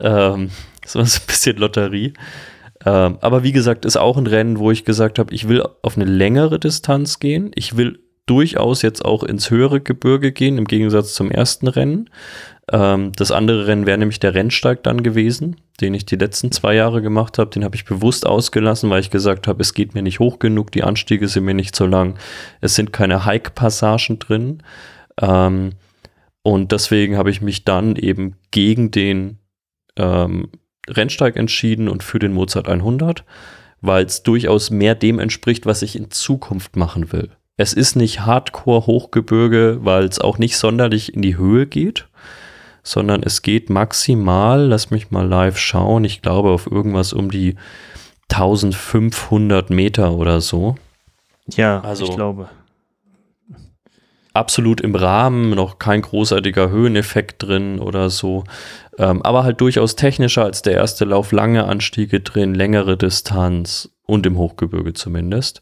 ähm, das war so ein bisschen Lotterie. Ähm, aber wie gesagt, ist auch ein Rennen, wo ich gesagt habe, ich will auf eine längere Distanz gehen. Ich will durchaus jetzt auch ins höhere Gebirge gehen, im Gegensatz zum ersten Rennen. Ähm, das andere Rennen wäre nämlich der Rennsteig dann gewesen, den ich die letzten zwei Jahre gemacht habe. Den habe ich bewusst ausgelassen, weil ich gesagt habe, es geht mir nicht hoch genug, die Anstiege sind mir nicht so lang, es sind keine Hike-Passagen drin. Ähm, und deswegen habe ich mich dann eben gegen den ähm, Rennsteig entschieden und für den Mozart 100, weil es durchaus mehr dem entspricht, was ich in Zukunft machen will. Es ist nicht Hardcore-Hochgebirge, weil es auch nicht sonderlich in die Höhe geht, sondern es geht maximal, lass mich mal live schauen, ich glaube auf irgendwas um die 1500 Meter oder so. Ja, also, ich glaube. Absolut im Rahmen, noch kein großartiger Höheneffekt drin oder so. Ähm, aber halt durchaus technischer als der erste Lauf, lange Anstiege drin, längere Distanz und im Hochgebirge zumindest.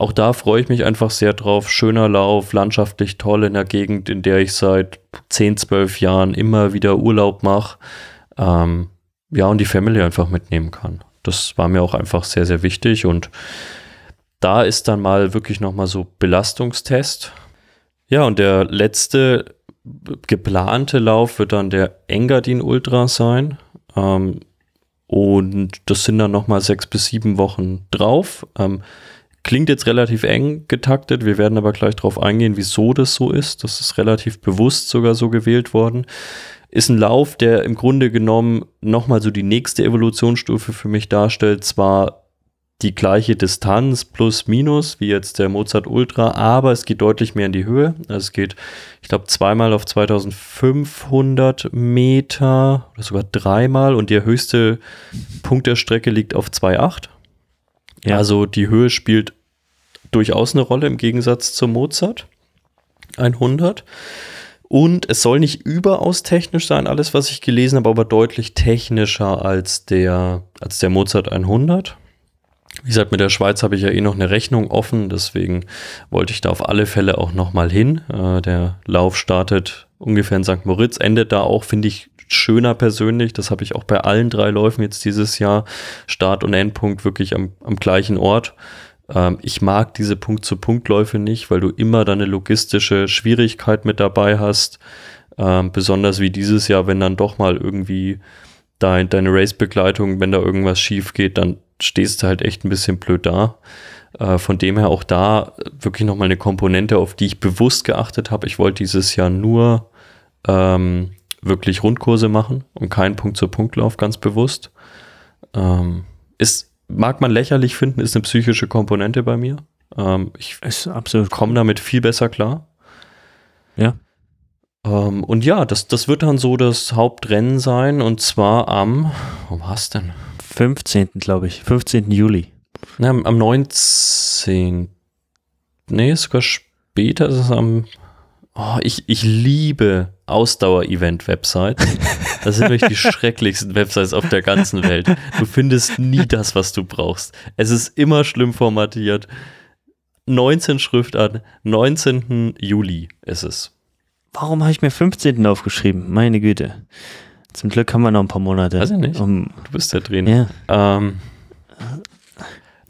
Auch da freue ich mich einfach sehr drauf. Schöner Lauf, landschaftlich toll in der Gegend, in der ich seit 10, 12 Jahren immer wieder Urlaub mache. Ähm, ja, und die Family einfach mitnehmen kann. Das war mir auch einfach sehr, sehr wichtig. Und da ist dann mal wirklich nochmal so Belastungstest. Ja, und der letzte geplante Lauf wird dann der Engadin Ultra sein. Ähm, und das sind dann nochmal sechs bis sieben Wochen drauf. Ähm, Klingt jetzt relativ eng getaktet. Wir werden aber gleich darauf eingehen, wieso das so ist. Das ist relativ bewusst sogar so gewählt worden. Ist ein Lauf, der im Grunde genommen nochmal so die nächste Evolutionsstufe für mich darstellt. Zwar die gleiche Distanz plus minus wie jetzt der Mozart Ultra, aber es geht deutlich mehr in die Höhe. Also es geht, ich glaube, zweimal auf 2500 Meter oder sogar dreimal und der höchste Punkt der Strecke liegt auf 2,8. Ja. Also die Höhe spielt durchaus eine Rolle im Gegensatz zum Mozart 100. Und es soll nicht überaus technisch sein, alles, was ich gelesen habe, aber deutlich technischer als der, als der Mozart 100. Wie gesagt, mit der Schweiz habe ich ja eh noch eine Rechnung offen, deswegen wollte ich da auf alle Fälle auch nochmal hin. Äh, der Lauf startet ungefähr in St. Moritz, endet da auch, finde ich, schöner persönlich. Das habe ich auch bei allen drei Läufen jetzt dieses Jahr. Start und Endpunkt wirklich am, am gleichen Ort. Ähm, ich mag diese Punkt-zu-Punkt-Läufe nicht, weil du immer deine logistische Schwierigkeit mit dabei hast. Ähm, besonders wie dieses Jahr, wenn dann doch mal irgendwie dein, deine Race-Begleitung, wenn da irgendwas schief geht, dann stehst du halt echt ein bisschen blöd da. Äh, von dem her auch da wirklich nochmal eine Komponente, auf die ich bewusst geachtet habe. Ich wollte dieses Jahr nur ähm, wirklich Rundkurse machen und keinen Punkt-zu-Punkt-Lauf ganz bewusst. Ähm, ist, mag man lächerlich finden, ist eine psychische Komponente bei mir. Ähm, ich komme damit viel besser klar. Ja. Ähm, und ja, das, das wird dann so das Hauptrennen sein und zwar am, wo war es denn? 15. glaube ich, 15. Juli. Na, am 19. Nee, sogar später ist es am Oh, ich, ich liebe Ausdauer-Event-Websites. Das sind wirklich die schrecklichsten Websites auf der ganzen Welt. Du findest nie das, was du brauchst. Es ist immer schlimm formatiert. 19 Schriftarten, 19. Juli ist es. Warum habe ich mir 15. aufgeschrieben? Meine Güte. Zum Glück haben wir noch ein paar Monate. Weiß ich nicht. Um, du bist ja drin. Ja. Ähm,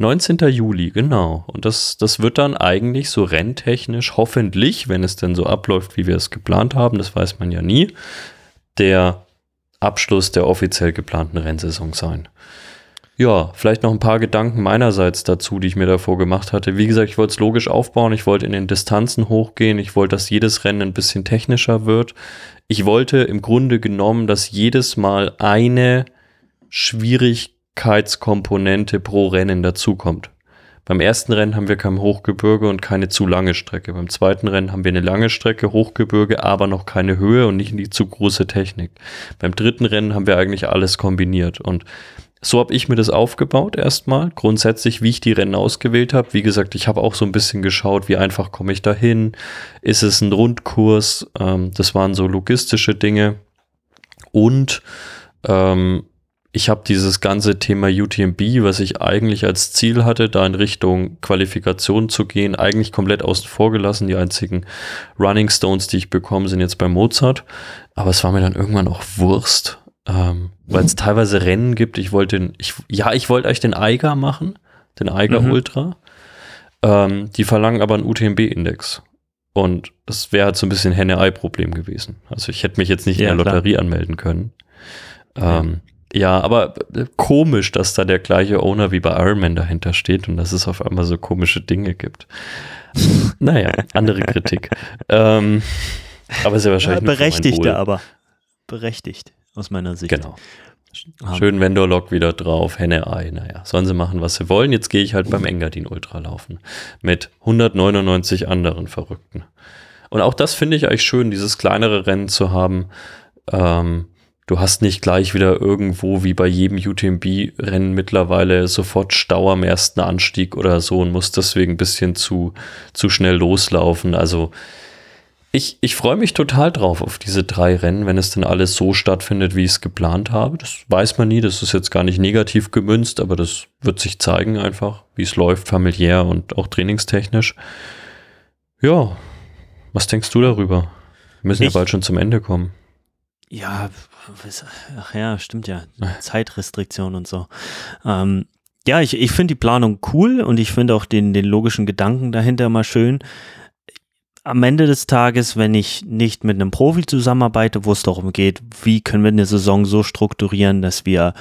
19. Juli, genau. Und das, das wird dann eigentlich so renntechnisch, hoffentlich, wenn es denn so abläuft, wie wir es geplant haben, das weiß man ja nie, der Abschluss der offiziell geplanten Rennsaison sein. Ja, vielleicht noch ein paar Gedanken meinerseits dazu, die ich mir davor gemacht hatte. Wie gesagt, ich wollte es logisch aufbauen, ich wollte in den Distanzen hochgehen, ich wollte, dass jedes Rennen ein bisschen technischer wird. Ich wollte im Grunde genommen, dass jedes Mal eine Schwierigkeit Geschwindigkeitskomponente pro Rennen dazukommt. Beim ersten Rennen haben wir kein Hochgebirge und keine zu lange Strecke. Beim zweiten Rennen haben wir eine lange Strecke, Hochgebirge, aber noch keine Höhe und nicht die zu große Technik. Beim dritten Rennen haben wir eigentlich alles kombiniert. Und so habe ich mir das aufgebaut erstmal. Grundsätzlich, wie ich die Rennen ausgewählt habe. Wie gesagt, ich habe auch so ein bisschen geschaut, wie einfach komme ich da hin. Ist es ein Rundkurs? Ähm, das waren so logistische Dinge. Und ähm, ich habe dieses ganze Thema UTMB, was ich eigentlich als Ziel hatte, da in Richtung Qualifikation zu gehen, eigentlich komplett außen vor gelassen. Die einzigen Running Stones, die ich bekomme, sind jetzt bei Mozart. Aber es war mir dann irgendwann auch Wurst, ähm, weil es teilweise Rennen gibt. Ich wollte den, ich, ja, ich wollte eigentlich den Eiger machen, den Eiger mhm. Ultra. Ähm, die verlangen aber einen UTMB-Index. Und das wäre halt so ein bisschen Henne-Ei-Problem gewesen. Also ich hätte mich jetzt nicht Ja, in der klar. Lotterie anmelden können. Ähm, ja, aber äh, komisch, dass da der gleiche Owner wie bei Iron Man dahinter steht und dass es auf einmal so komische Dinge gibt. naja, andere Kritik. ähm, aber ist ja Ja, wahrscheinlich mein berechtigte aber. Berechtigt, aus meiner Sicht. Genau. Ähm, Schön Vendor-Log wieder drauf, Henne-Ei, naja, sollen sie machen, was sie wollen. Jetzt gehe ich halt beim Engadin Ultra laufen. Mit 199 anderen Verrückten. Und auch das finde ich eigentlich schön, dieses kleinere Rennen zu haben. Ähm, du hast nicht gleich wieder irgendwo wie bei jedem UTMB-Rennen mittlerweile sofort Stau am ersten Anstieg oder so und musst deswegen ein bisschen zu, zu schnell loslaufen. Also ich, ich freue mich total drauf auf diese drei Rennen, wenn es denn alles so stattfindet, wie ich es geplant habe. Das weiß man nie, das ist jetzt gar nicht negativ gemünzt, aber das wird sich zeigen einfach, wie es läuft, familiär und auch trainingstechnisch. Ja, was denkst du darüber? Wir müssen Ich- ja bald schon zum Ende kommen. Ja, ach ja, stimmt ja. Zeitrestriktion und so. Ähm, ja, ich, ich finde die Planung cool und ich finde auch den, den logischen Gedanken dahinter mal schön. Am Ende des Tages, wenn ich nicht mit einem Profi zusammenarbeite, wo es darum geht, wie können wir eine Saison so strukturieren, dass wir,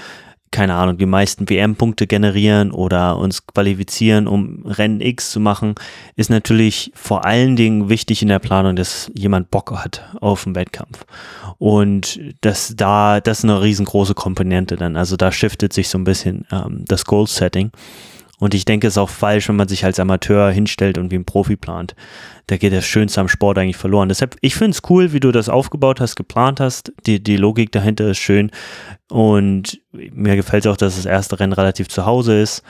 keine Ahnung, die meisten WM-Punkte generieren oder uns qualifizieren, um Rennen X zu machen, ist natürlich vor allen Dingen wichtig in der Planung, dass jemand Bock hat auf einen Wettkampf. Und das da, das ist eine riesengroße Komponente dann. Also da shiftet sich so ein bisschen ähm, das Goal-Setting. Und ich denke, es ist auch falsch, wenn man sich als Amateur hinstellt und wie ein Profi plant. Da geht das Schönste am Sport eigentlich verloren. Deshalb, ich finde es cool, wie du das aufgebaut hast, geplant hast. Die, die Logik dahinter ist schön. Und mir gefällt es auch, dass das erste Rennen relativ zu Hause ist.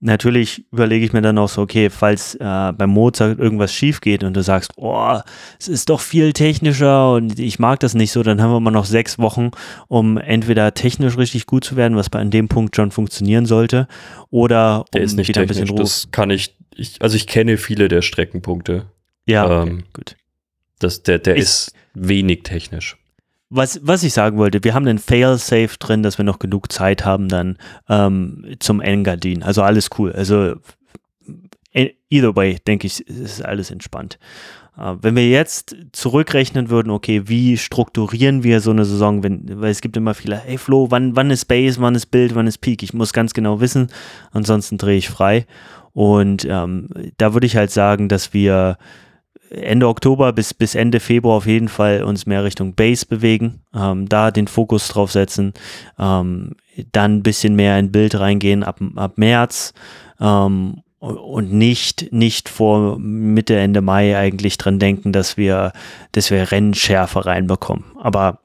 Natürlich überlege ich mir dann auch so, okay, falls äh, beim Mozart irgendwas schief geht und du sagst, oh, es ist doch viel technischer und ich mag das nicht so, dann haben wir mal noch sechs Wochen, um entweder technisch richtig gut zu werden, was bei an dem Punkt schon funktionieren sollte, oder um Der ist nicht wieder ein technisch, bisschen Ruhe. das kann ich, ich, also ich kenne viele der Streckenpunkte. Ja, okay, ähm, gut. Das, der der Ich- ist wenig technisch. Was, was ich sagen wollte, wir haben einen Fail-Safe drin, dass wir noch genug Zeit haben dann ähm, zum Engadin. Also alles cool. Also e- either way, denke ich, ist alles entspannt. Äh, wenn wir jetzt zurückrechnen würden, okay, wie strukturieren wir so eine Saison, wenn, weil es gibt immer viele, hey Flo, wann, wann ist Base, wann ist Bild, wann ist Peak? Ich muss ganz genau wissen, ansonsten drehe ich frei. Und ähm, da würde ich halt sagen, dass wir Ende Oktober bis, bis Ende Februar auf jeden Fall uns mehr Richtung Base bewegen, ähm, da den Fokus drauf setzen, ähm, dann ein bisschen mehr in Bild reingehen ab, ab März ähm, und nicht, nicht vor Mitte, Ende Mai eigentlich dran denken, dass wir, dass wir Rennschärfe reinbekommen. Aber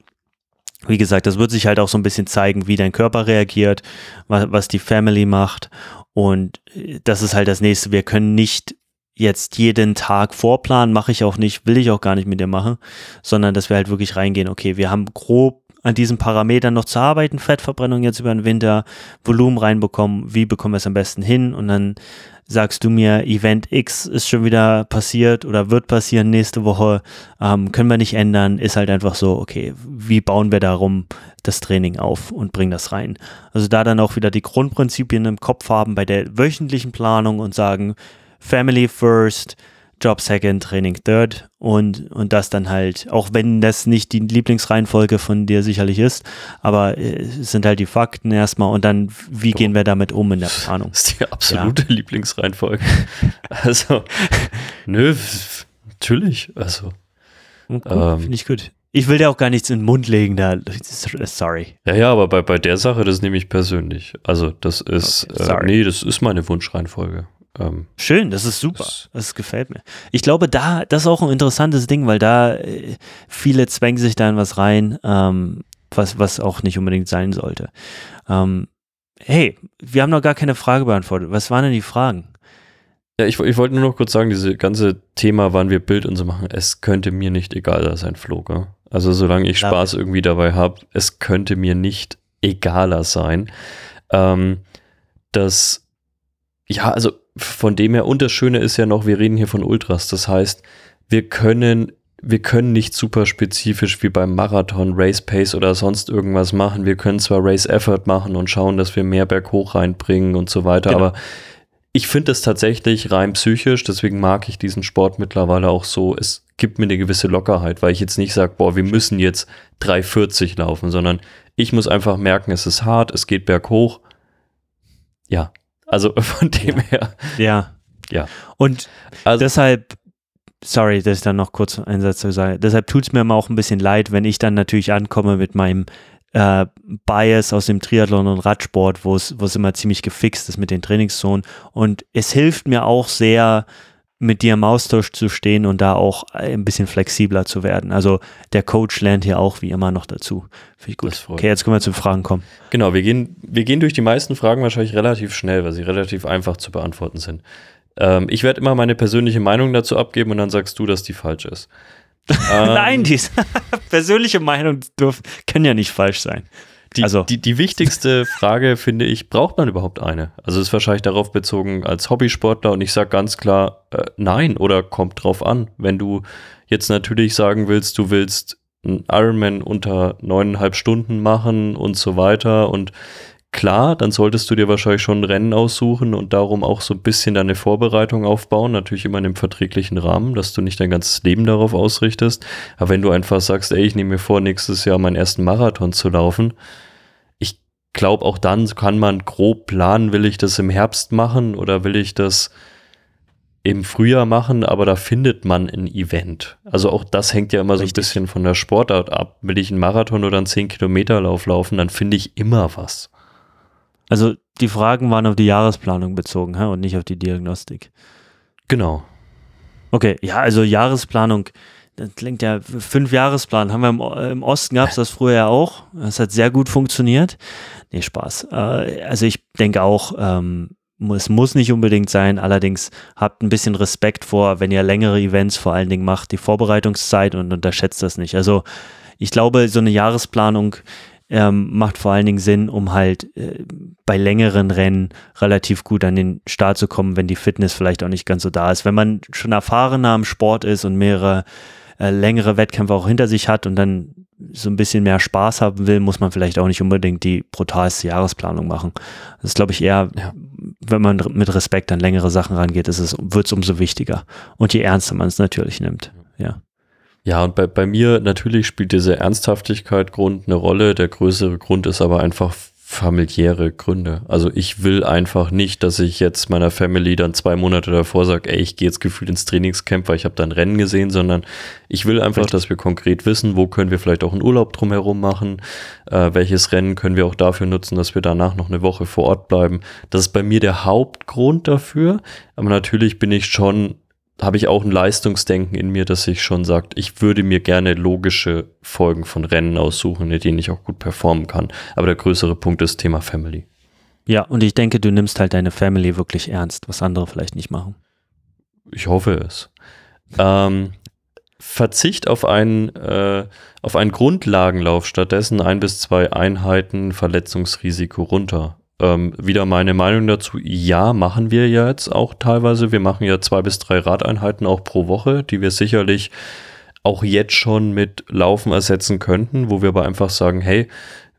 wie gesagt, das wird sich halt auch so ein bisschen zeigen, wie dein Körper reagiert, was, was die Family macht. Und äh, das ist halt das nächste. Wir können nicht jetzt jeden Tag vorplanen, mache ich auch nicht, will ich auch gar nicht mit dir machen, sondern dass wir halt wirklich reingehen, okay, wir haben grob an diesen Parametern noch zu arbeiten, Fettverbrennung jetzt über den Winter, Volumen reinbekommen, wie bekommen wir es am besten hin und dann sagst du mir, Event X ist schon wieder passiert oder wird passieren nächste Woche, ähm, können wir nicht ändern, ist halt einfach so, okay, wie bauen wir darum das Training auf und bringen das rein. Also da dann auch wieder die Grundprinzipien im Kopf haben bei der wöchentlichen Planung und sagen, Family first, Job second, Training third und, und das dann halt, auch wenn das nicht die Lieblingsreihenfolge von dir sicherlich ist, aber äh, es sind halt die Fakten erstmal und dann, wie Doch. gehen wir damit um in der Planung? Das ist die absolute Lieblingsreihenfolge. Also, nö, natürlich. Also, gut, Ähm. Finde ich gut. Ich will dir auch gar nichts in den Mund legen, da, sorry. ja, ja, aber bei, bei der Sache, das nehme ich persönlich. Also, das ist, Okay, äh, nee, das ist meine Wunschreihenfolge. Ähm, Schön, das ist super. Das- Das gefällt mir. Ich glaube, da, das ist auch ein interessantes Ding, weil da äh, viele zwängen sich da in was rein, ähm, was, was auch nicht unbedingt sein sollte. Ähm, hey, wir haben noch gar keine Frage beantwortet. Was waren denn die Fragen? ja, ich, ich wollte nur noch kurz sagen, diese ganze Thema, wann wir Bild und so machen, es könnte mir nicht egaler sein, Flo, gell? Also, solange ich Spaß irgendwie dabei habe, es könnte mir nicht egaler sein. Ähm, das, ja, also von dem her, und das Schöne ist ja noch, wir reden hier von Ultras. Das heißt, wir können, wir können nicht super spezifisch wie beim Marathon, Race Pace oder sonst irgendwas machen. Wir können zwar Race Effort machen und schauen, dass wir mehr berghoch reinbringen und so weiter, Genau. aber ich finde es tatsächlich rein psychisch, deswegen mag ich diesen Sport mittlerweile auch so. Es gibt mir eine gewisse Lockerheit, weil ich jetzt nicht sage, boah, wir müssen jetzt 3,40 laufen, sondern ich muss einfach merken, es ist hart, es geht berghoch. Ja, also von dem ja. her. Ja. Ja. Und also, deshalb, sorry, dass ich dann noch kurz einen Satz zu sagen. Deshalb tut es mir immer auch ein bisschen leid, wenn ich dann natürlich ankomme mit meinem äh, Bias aus dem Triathlon und Radsport, wo es immer ziemlich gefixt ist mit den Trainingszonen. Und es hilft mir auch sehr, mit dir im Austausch zu stehen und da auch ein bisschen flexibler zu werden. Also der Coach lernt hier auch wie immer noch dazu. Finde ich gut. Okay, jetzt können wir zu Fragen kommen. Genau, wir gehen, wir gehen durch die meisten Fragen wahrscheinlich relativ schnell, weil sie relativ einfach zu beantworten sind. Ähm, ich werde immer meine persönliche Meinung dazu abgeben und dann sagst du, dass die falsch ist. Nein, ähm, die persönliche Meinung dürf, kann ja nicht falsch sein. Die, also. die, die wichtigste Frage finde ich, braucht man überhaupt eine? Also ist wahrscheinlich darauf bezogen als Hobbysportler und ich sage ganz klar äh, nein oder kommt drauf an. Wenn du jetzt natürlich sagen willst, du willst einen Ironman unter neuneinhalb Stunden machen und so weiter und klar, dann solltest du dir wahrscheinlich schon ein Rennen aussuchen und darum auch so ein bisschen deine Vorbereitung aufbauen, natürlich immer in einem verträglichen Rahmen, dass du nicht dein ganzes Leben darauf ausrichtest. Aber wenn du einfach sagst, ey, ich nehme mir vor, nächstes Jahr meinen ersten Marathon zu laufen, glaube, auch dann kann man grob planen, will ich das im Herbst machen oder will ich das im Frühjahr machen, aber da findet man ein Event. Also auch das hängt ja immer Richtig. so ein bisschen von der Sportart ab. Will ich einen Marathon oder einen 10-Kilometer-Lauf laufen, dann finde ich immer was. Also die Fragen waren auf die Jahresplanung bezogen hä? und nicht auf die Diagnostik. Genau. Okay, ja, also Jahresplanung, das klingt ja, fünf Jahresplan haben wir im, im Osten gab es das früher ja auch. Das hat sehr gut funktioniert. Nee, Spaß. Äh, also ich denke auch, ähm, es muss nicht unbedingt sein, allerdings habt ein bisschen Respekt vor, wenn ihr längere Events vor allen Dingen macht, die Vorbereitungszeit und unterschätzt das nicht. Also ich glaube, so eine Jahresplanung ähm, macht vor allen Dingen Sinn, um halt äh, bei längeren Rennen relativ gut an den Start zu kommen, wenn die Fitness vielleicht auch nicht ganz so da ist. Wenn man schon erfahrener am Sport ist und mehrere äh, längere Wettkämpfe auch hinter sich hat und dann so ein bisschen mehr Spaß haben will, muss man vielleicht auch nicht unbedingt die brutalste Jahresplanung machen. Das ist, glaube ich, eher, ja. wenn man mit Respekt an längere Sachen rangeht, wird es umso wichtiger. Und je ernster man es natürlich nimmt. Ja. Ja, und bei, bei mir natürlich spielt diese Ernsthaftigkeit Grund eine Rolle. Der größere Grund ist aber einfach familiäre Gründe. Also ich will einfach nicht, dass ich jetzt meiner Family dann zwei Monate davor sage, ey, ich gehe jetzt gefühlt ins Trainingscamp, weil ich habe da ein Rennen gesehen, sondern ich will einfach, dass wir konkret wissen, wo können wir vielleicht auch einen Urlaub drumherum machen, äh, welches Rennen können wir auch dafür nutzen, dass wir danach noch eine Woche vor Ort bleiben. Das ist bei mir der Hauptgrund dafür, aber natürlich bin ich schon habe ich auch ein Leistungsdenken in mir, dass ich schon sagt, ich würde mir gerne logische Folgen von Rennen aussuchen, in denen ich auch gut performen kann. Aber der größere Punkt ist Thema Family. Ja, und ich denke, du nimmst halt deine Family wirklich ernst, was andere vielleicht nicht machen. Ich hoffe es. Ähm, Verzicht auf einen, äh, auf einen Grundlagenlauf, stattdessen ein bis zwei Einheiten Verletzungsrisiko runter. Ähm, wieder meine Meinung dazu, ja, machen wir ja jetzt auch teilweise. Wir machen ja zwei bis drei Radeinheiten auch pro Woche, die wir sicherlich auch jetzt schon mit Laufen ersetzen könnten, wo wir aber einfach sagen, hey,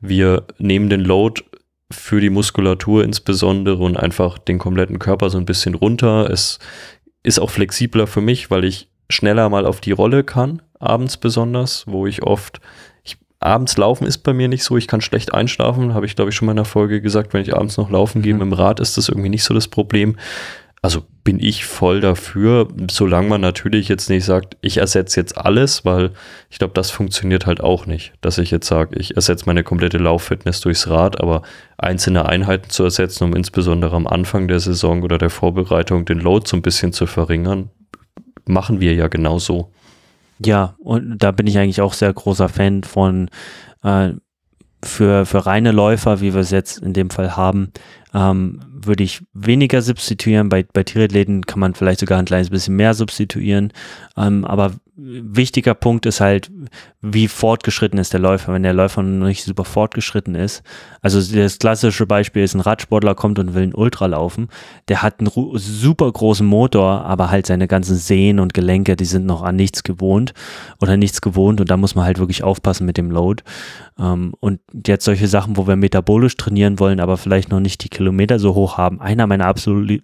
wir nehmen den Load für die Muskulatur insbesondere und einfach den kompletten Körper so ein bisschen runter. Es ist auch flexibler für mich, weil ich schneller mal auf die Rolle kann, abends besonders, wo ich oft abends laufen ist bei mir nicht so. Ich kann schlecht einschlafen, habe ich glaube ich schon mal in der Folge gesagt. Wenn ich abends noch laufen gehe mhm. mit dem Rad, ist das irgendwie nicht so das Problem. Also bin ich voll dafür, solange man natürlich jetzt nicht sagt, ich ersetze jetzt alles, weil ich glaube, das funktioniert halt auch nicht, dass ich jetzt sage, ich ersetze meine komplette Lauffitness durchs Rad, aber einzelne Einheiten zu ersetzen, um insbesondere am Anfang der Saison oder der Vorbereitung den Load so ein bisschen zu verringern, machen wir ja genauso. Ja, und da bin ich eigentlich auch sehr großer Fan von äh, für, für reine Läufer, wie wir es jetzt in dem Fall haben, ähm, würde ich weniger substituieren. Bei, bei Triathleten kann man vielleicht sogar ein kleines bisschen mehr substituieren. Ähm, aber wichtiger Punkt ist halt, wie fortgeschritten ist der Läufer. Wenn der Läufer noch nicht super fortgeschritten ist, also das klassische Beispiel ist, ein Radsportler kommt und will ein Ultra laufen, der hat einen super großen Motor, aber halt seine ganzen Sehnen und Gelenke, die sind noch an nichts gewohnt oder nichts gewohnt und da muss man halt wirklich aufpassen mit dem Load. Ähm, und jetzt solche Sachen, wo wir metabolisch trainieren wollen, aber vielleicht noch nicht die Kilometer so hoch haben. Einer meiner absolut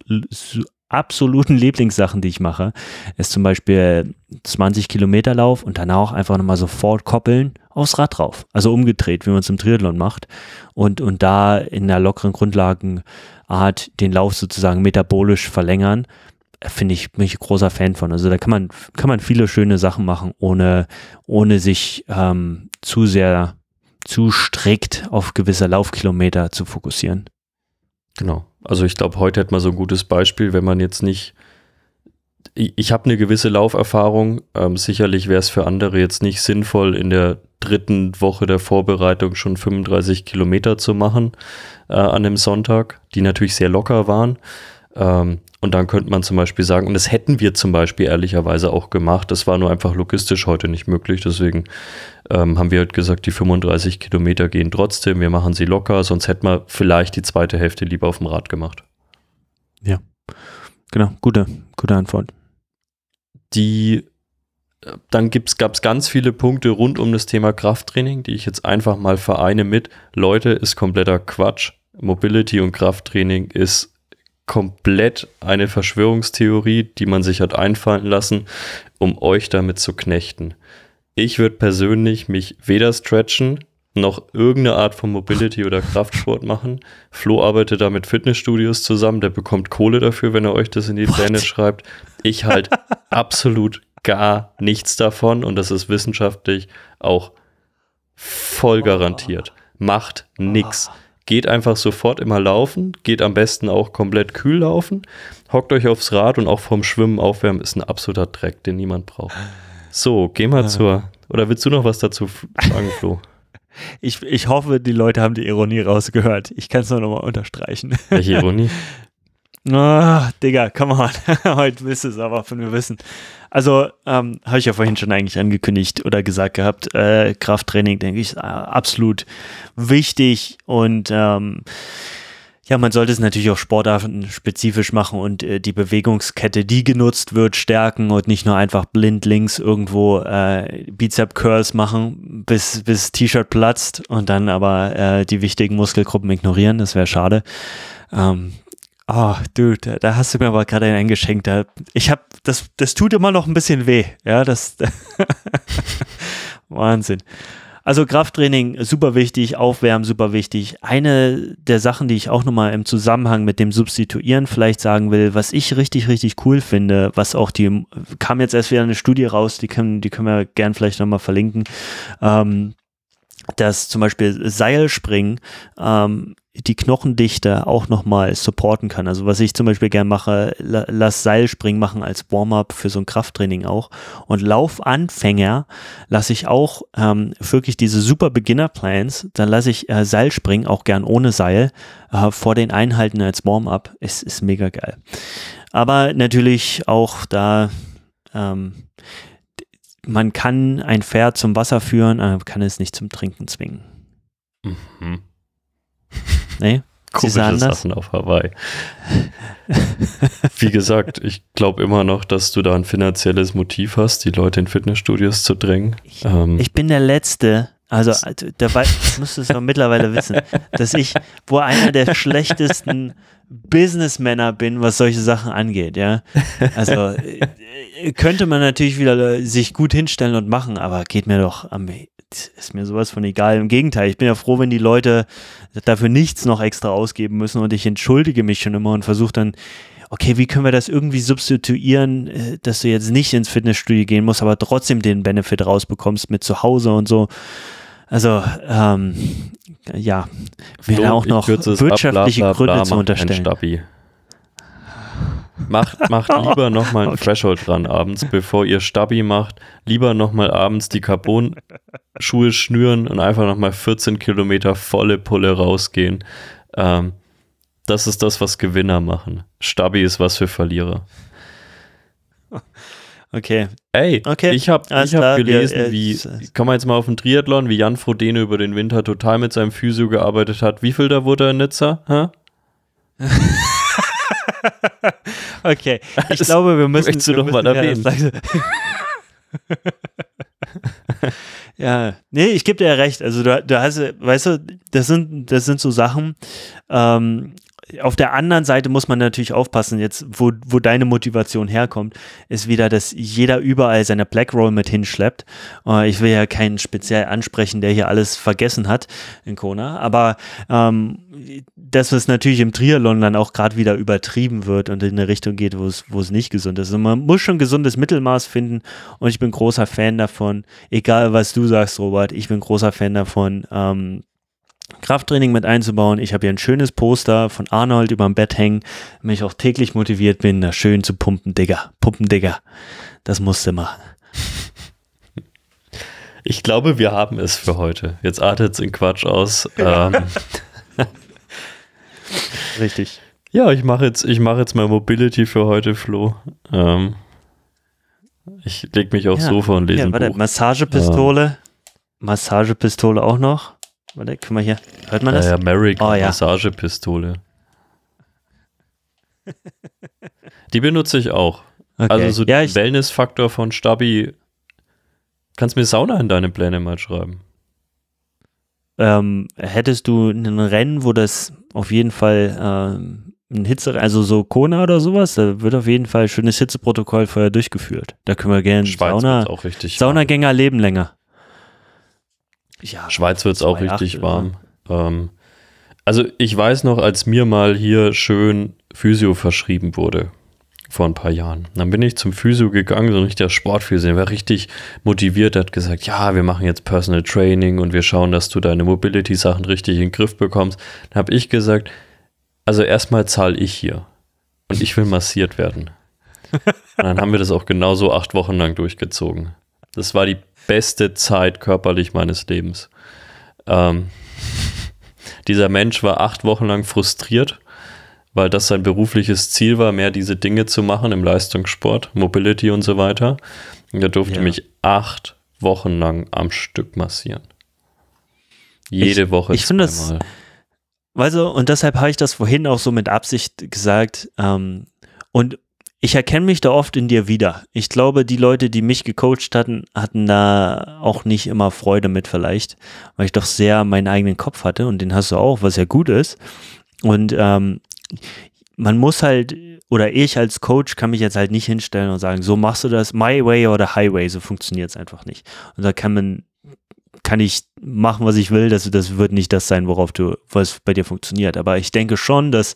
absoluten Lieblingssachen, die ich mache, ist zum Beispiel 20 Kilometer Lauf und danach einfach nochmal sofort koppeln aufs Rad drauf. Also umgedreht, wie man es im Triathlon macht. Und, und da in einer lockeren Grundlagenart den Lauf sozusagen metabolisch verlängern, finde ich, bin ich großer Fan von. Also da kann man, kann man viele schöne Sachen machen, ohne, ohne sich ähm, zu sehr, zu strikt auf gewisse Laufkilometer zu fokussieren. Genau. Also ich glaube, heute hätte man so ein gutes Beispiel, wenn man jetzt nicht. Ich, ich habe eine gewisse Lauferfahrung. Ähm, sicherlich wäre es für andere jetzt nicht sinnvoll, in der dritten Woche der Vorbereitung schon 35 Kilometer zu machen äh, an dem Sonntag, die natürlich sehr locker waren. Ähm, und dann könnte man zum Beispiel sagen, und das hätten wir zum Beispiel ehrlicherweise auch gemacht, das war nur einfach logistisch heute nicht möglich, deswegen ähm, haben wir halt gesagt, die 35 Kilometer gehen trotzdem, wir machen sie locker, sonst hätten wir vielleicht die zweite Hälfte lieber auf dem Rad gemacht. Ja, genau, gute, gute Antwort. Die, äh, dann gab es ganz viele Punkte rund um das Thema Krafttraining, die ich jetzt einfach mal vereine mit, Leute, ist kompletter Quatsch. Mobility und Krafttraining ist komplett eine Verschwörungstheorie, die man sich hat einfallen lassen, um euch damit zu knechten. Ich würde persönlich mich weder stretchen noch irgendeine Art von Mobility oder Kraftsport machen. Flo arbeitet da mit Fitnessstudios zusammen, der bekommt Kohle dafür, wenn er euch das in die Pläne schreibt. Ich halt absolut gar nichts davon und das ist wissenschaftlich auch voll garantiert. Macht nix. Geht einfach sofort immer laufen, geht am besten auch komplett kühl laufen, hockt euch aufs Rad und auch vom Schwimmen aufwärmen ist ein absoluter Dreck, den niemand braucht. So, geh mal zur. Oder willst du noch was dazu sagen, Flo? Ich, ich hoffe, die Leute haben die Ironie rausgehört. Ich kann es nur nochmal unterstreichen. Welche Ironie? Oh, Digga, come on. Heute willst du es aber von mir wissen. Also, ähm, habe ich ja vorhin schon eigentlich angekündigt oder gesagt gehabt, äh, Krafttraining, denke ich, ist absolut wichtig und ähm, ja, man sollte es natürlich auch sportartenspezifisch machen und äh, die Bewegungskette, die genutzt wird, stärken und nicht nur einfach blind links irgendwo äh, Bizep Curls machen, bis bis T-Shirt platzt und dann aber äh, die wichtigen Muskelgruppen ignorieren. Das wäre schade. Ähm, Oh, dude, da hast du mir aber gerade ein Geschenk. Da, ich hab, das, das tut immer noch ein bisschen weh. Ja, das. Wahnsinn. Also Krafttraining super wichtig, Aufwärmen super wichtig. Eine der Sachen, die ich auch nochmal im Zusammenhang mit dem Substituieren vielleicht sagen will, was ich richtig, richtig cool finde, was auch die, kam jetzt erst wieder eine Studie raus, die können, die können wir gern vielleicht nochmal verlinken, ähm, dass zum Beispiel Seilspringen ähm, die Knochendichte auch nochmal supporten kann. Also was ich zum Beispiel gern mache, lass Seilspringen machen als Warm-up für so ein Krafttraining auch. Und Laufanfänger lasse ich auch ähm, wirklich diese super Beginner-Plans, dann lasse ich äh, Seilspringen auch gern ohne Seil äh, vor den Einheiten als Warm-up. Es ist mega geil. Aber natürlich auch da ähm, man kann ein Pferd zum Wasser führen, aber kann es nicht zum Trinken zwingen. Mhm. Nee? Komische Sachen auf Hawaii. Wie gesagt, ich glaube immer noch, dass du da ein finanzielles Motiv hast, die Leute in Fitnessstudios zu drängen. Ich, ähm, ich bin der Letzte, also dabei müsstest du mittlerweile wissen, dass ich wohl einer der schlechtesten Businessmänner bin, was solche Sachen angeht, ja. Also äh, könnte man natürlich wieder sich gut hinstellen und machen, aber geht mir doch am ist mir sowas von egal. Im Gegenteil, ich bin ja froh, wenn die Leute dafür nichts noch extra ausgeben müssen und ich entschuldige mich schon immer und versuche dann, okay, wie können wir das irgendwie substituieren, äh, dass du jetzt nicht ins Fitnessstudio gehen musst, aber trotzdem den Benefit rausbekommst mit zu Hause und so. Also, ähm, ja, wäre auch noch wirtschaftliche bla, bla, bla, Gründe zu unterstellen. Macht, macht lieber nochmal ein okay. Threshold dran abends, bevor ihr Stabi macht. Lieber nochmal abends die Carbon-Schuhe schnüren und einfach nochmal 14 Kilometer volle Pulle rausgehen. Ähm, das ist das, was Gewinner machen. Stabi ist was für Verlierer. Okay. Ey, Okay, ich habe hab wir, gelesen, äh, wie, s- kann man jetzt mal auf den Triathlon, wie Jan Frodeno über den Winter total mit seinem Physio gearbeitet hat. Wie viel da wurde er in Nizza? Hä? Okay, ich Das glaube, wir müssen. möchtest du wir doch mal ja, ja, nee, ich gebe dir ja recht. Also du, du hast, weißt du, das sind, das sind so Sachen. Ähm, auf der anderen Seite muss man natürlich aufpassen, jetzt, wo, wo deine Motivation herkommt, ist wieder, dass jeder überall seine Black Roll mit hinschleppt. Äh, ich will ja keinen speziell ansprechen, der hier alles vergessen hat in Kona, aber ähm, dass es natürlich im Triathlon dann auch gerade wieder übertrieben wird und in eine Richtung geht, wo es, wo es nicht gesund ist. Also man muss schon gesundes Mittelmaß finden und ich bin großer Fan davon, egal was du sagst, Robert, ich bin großer Fan davon, ähm, Krafttraining mit einzubauen. Ich habe hier ein schönes Poster von Arnold über dem Bett hängen, mich auch täglich motiviert bin, da schön zu pumpen, Digga. Pumpen, Digga. Das musste machen. Ich glaube, wir haben es für heute. Jetzt artet es in Quatsch aus. ähm, Richtig. ja, ich mache jetzt, ich mache jetzt mal Mobility für heute, Flo. Ähm, ich leg mich aufs Ja. Sofa und lese Ja, ein warte, Buch. Massagepistole. Massagepistole auch noch. Warte, guck mal hier. Hört man das? Ja, ja, Merrick, Oh, ja. Massagepistole. Die benutze ich auch. Okay. Also so ja, Wellness-Faktor von Stabi. Kannst mir Sauna in deine Pläne mal schreiben. ähm, hättest du ein Rennen, wo das auf jeden Fall ähm, ein Hitze, also so Kona oder sowas, da wird auf jeden Fall ein schönes Hitzeprotokoll vorher durchgeführt. Da können wir gerne Sauna, Saunagänger leben länger. Ja. Schweiz wird es auch 2,8 richtig oder? warm. Ähm, also ich weiß noch, als mir mal hier schön Physio verschrieben wurde, vor ein paar Jahren. Dann bin ich zum Physio gegangen, so ein richtiger Sportphysio, der war richtig motiviert, hat gesagt, ja, wir machen jetzt Personal Training und wir schauen, dass du deine Mobility-Sachen richtig in den Griff bekommst. Dann habe ich gesagt, also erstmal zahle ich hier und ich will massiert werden. Und dann haben wir das auch genauso acht Wochen lang durchgezogen. Das war die beste Zeit körperlich meines Lebens. Ähm, dieser Mensch war acht Wochen lang frustriert, weil das sein berufliches Ziel war, mehr diese Dinge zu machen im Leistungssport, Mobility und so weiter. Und er durfte Ja. mich acht Wochen lang am Stück massieren. Jede Ich- Woche ich finde das- du, und deshalb habe ich das vorhin auch so mit Absicht gesagt. Ähm, und ich erkenne mich da oft in dir wieder. Ich glaube, die Leute, die mich gecoacht hatten, hatten da auch nicht immer Freude mit vielleicht, weil ich doch sehr meinen eigenen Kopf hatte und den hast du auch, was ja gut ist. Und ähm, man muss halt, oder ich als Coach kann mich jetzt halt nicht hinstellen und sagen, so machst du das, my way oder highway, so funktioniert es einfach nicht. Und da kann man, kann ich machen, was ich will, das, das wird nicht das sein, worauf du, was bei dir funktioniert. Aber ich denke schon, dass,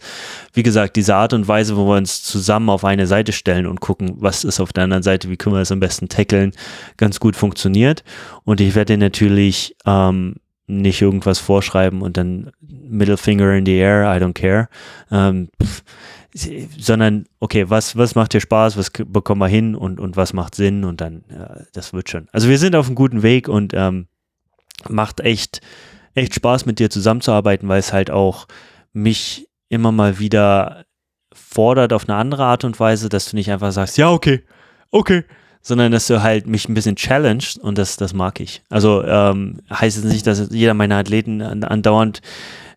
wie gesagt, diese Art und Weise, wo wir uns zusammen auf eine Seite stellen und gucken, was ist auf der anderen Seite, wie können wir das am besten tackeln, ganz gut funktioniert. Und ich werde dir natürlich ähm, nicht irgendwas vorschreiben und dann Middle Finger in the air, I don't care. Ähm, pff, sondern, okay, was, was macht dir Spaß, was bekommen wir hin und, und was macht Sinn und dann, ja, das wird schon. Also wir sind auf einem guten Weg und ähm, macht echt, echt Spaß mit dir zusammenzuarbeiten, weil es halt auch mich immer mal wieder fordert auf eine andere Art und Weise, dass du nicht einfach sagst, ja, okay, okay, sondern dass du halt mich ein bisschen challenged und das, das mag ich. Also ähm, heißt es nicht, dass jeder meiner Athleten an, andauernd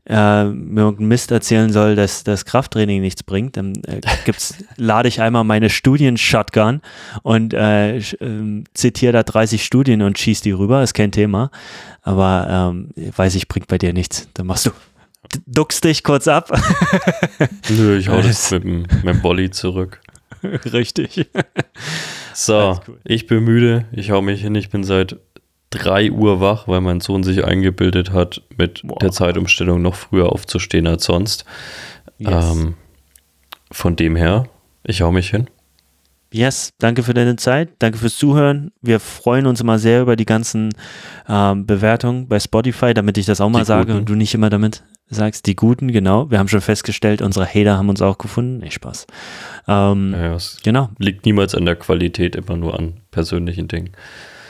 äh, mir irgendeinen Mist erzählen soll, dass das Krafttraining nichts bringt. Dann äh, gibt's, lade ich einmal meine Studien-Shotgun und äh, ähm, zitiere da 30 Studien und schieß die rüber, ist kein Thema. Aber ähm, weiß ich, bringt bei dir nichts. Dann machst du, duckst dich kurz ab. Nö, ich hau das mit dem, mit dem Bolli zurück. Richtig. So, cool. ich bin müde, ich hau mich hin, ich bin seit 3 Uhr wach, weil mein Sohn sich eingebildet hat, mit Boah. der Zeitumstellung noch früher aufzustehen als sonst. Yes. Ähm, von dem her, ich hau mich hin. Yes, danke für deine Zeit, danke fürs Zuhören. Wir freuen uns immer sehr über die ganzen ähm, Bewertungen bei Spotify, damit ich das auch mal Die sage guten. und du nicht immer damit sagst. Die guten, genau. Wir haben schon festgestellt, unsere Hater haben uns auch gefunden. Nee, Spaß. Ähm, Ja, es Genau. liegt niemals an der Qualität, immer nur an persönlichen Dingen.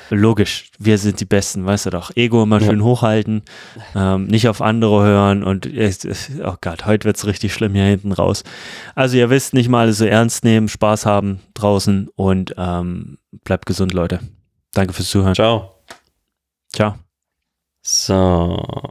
Logisch, wir sind die Besten, weißt du doch. Ego immer schön hochhalten, ähm, nicht auf andere hören und oh Gott, heute wird es richtig schlimm hier hinten raus. Also ihr wisst, nicht mal alles so ernst nehmen, Spaß haben draußen und ähm, bleibt gesund, Leute. Danke fürs Zuhören. Ciao. Ciao. So.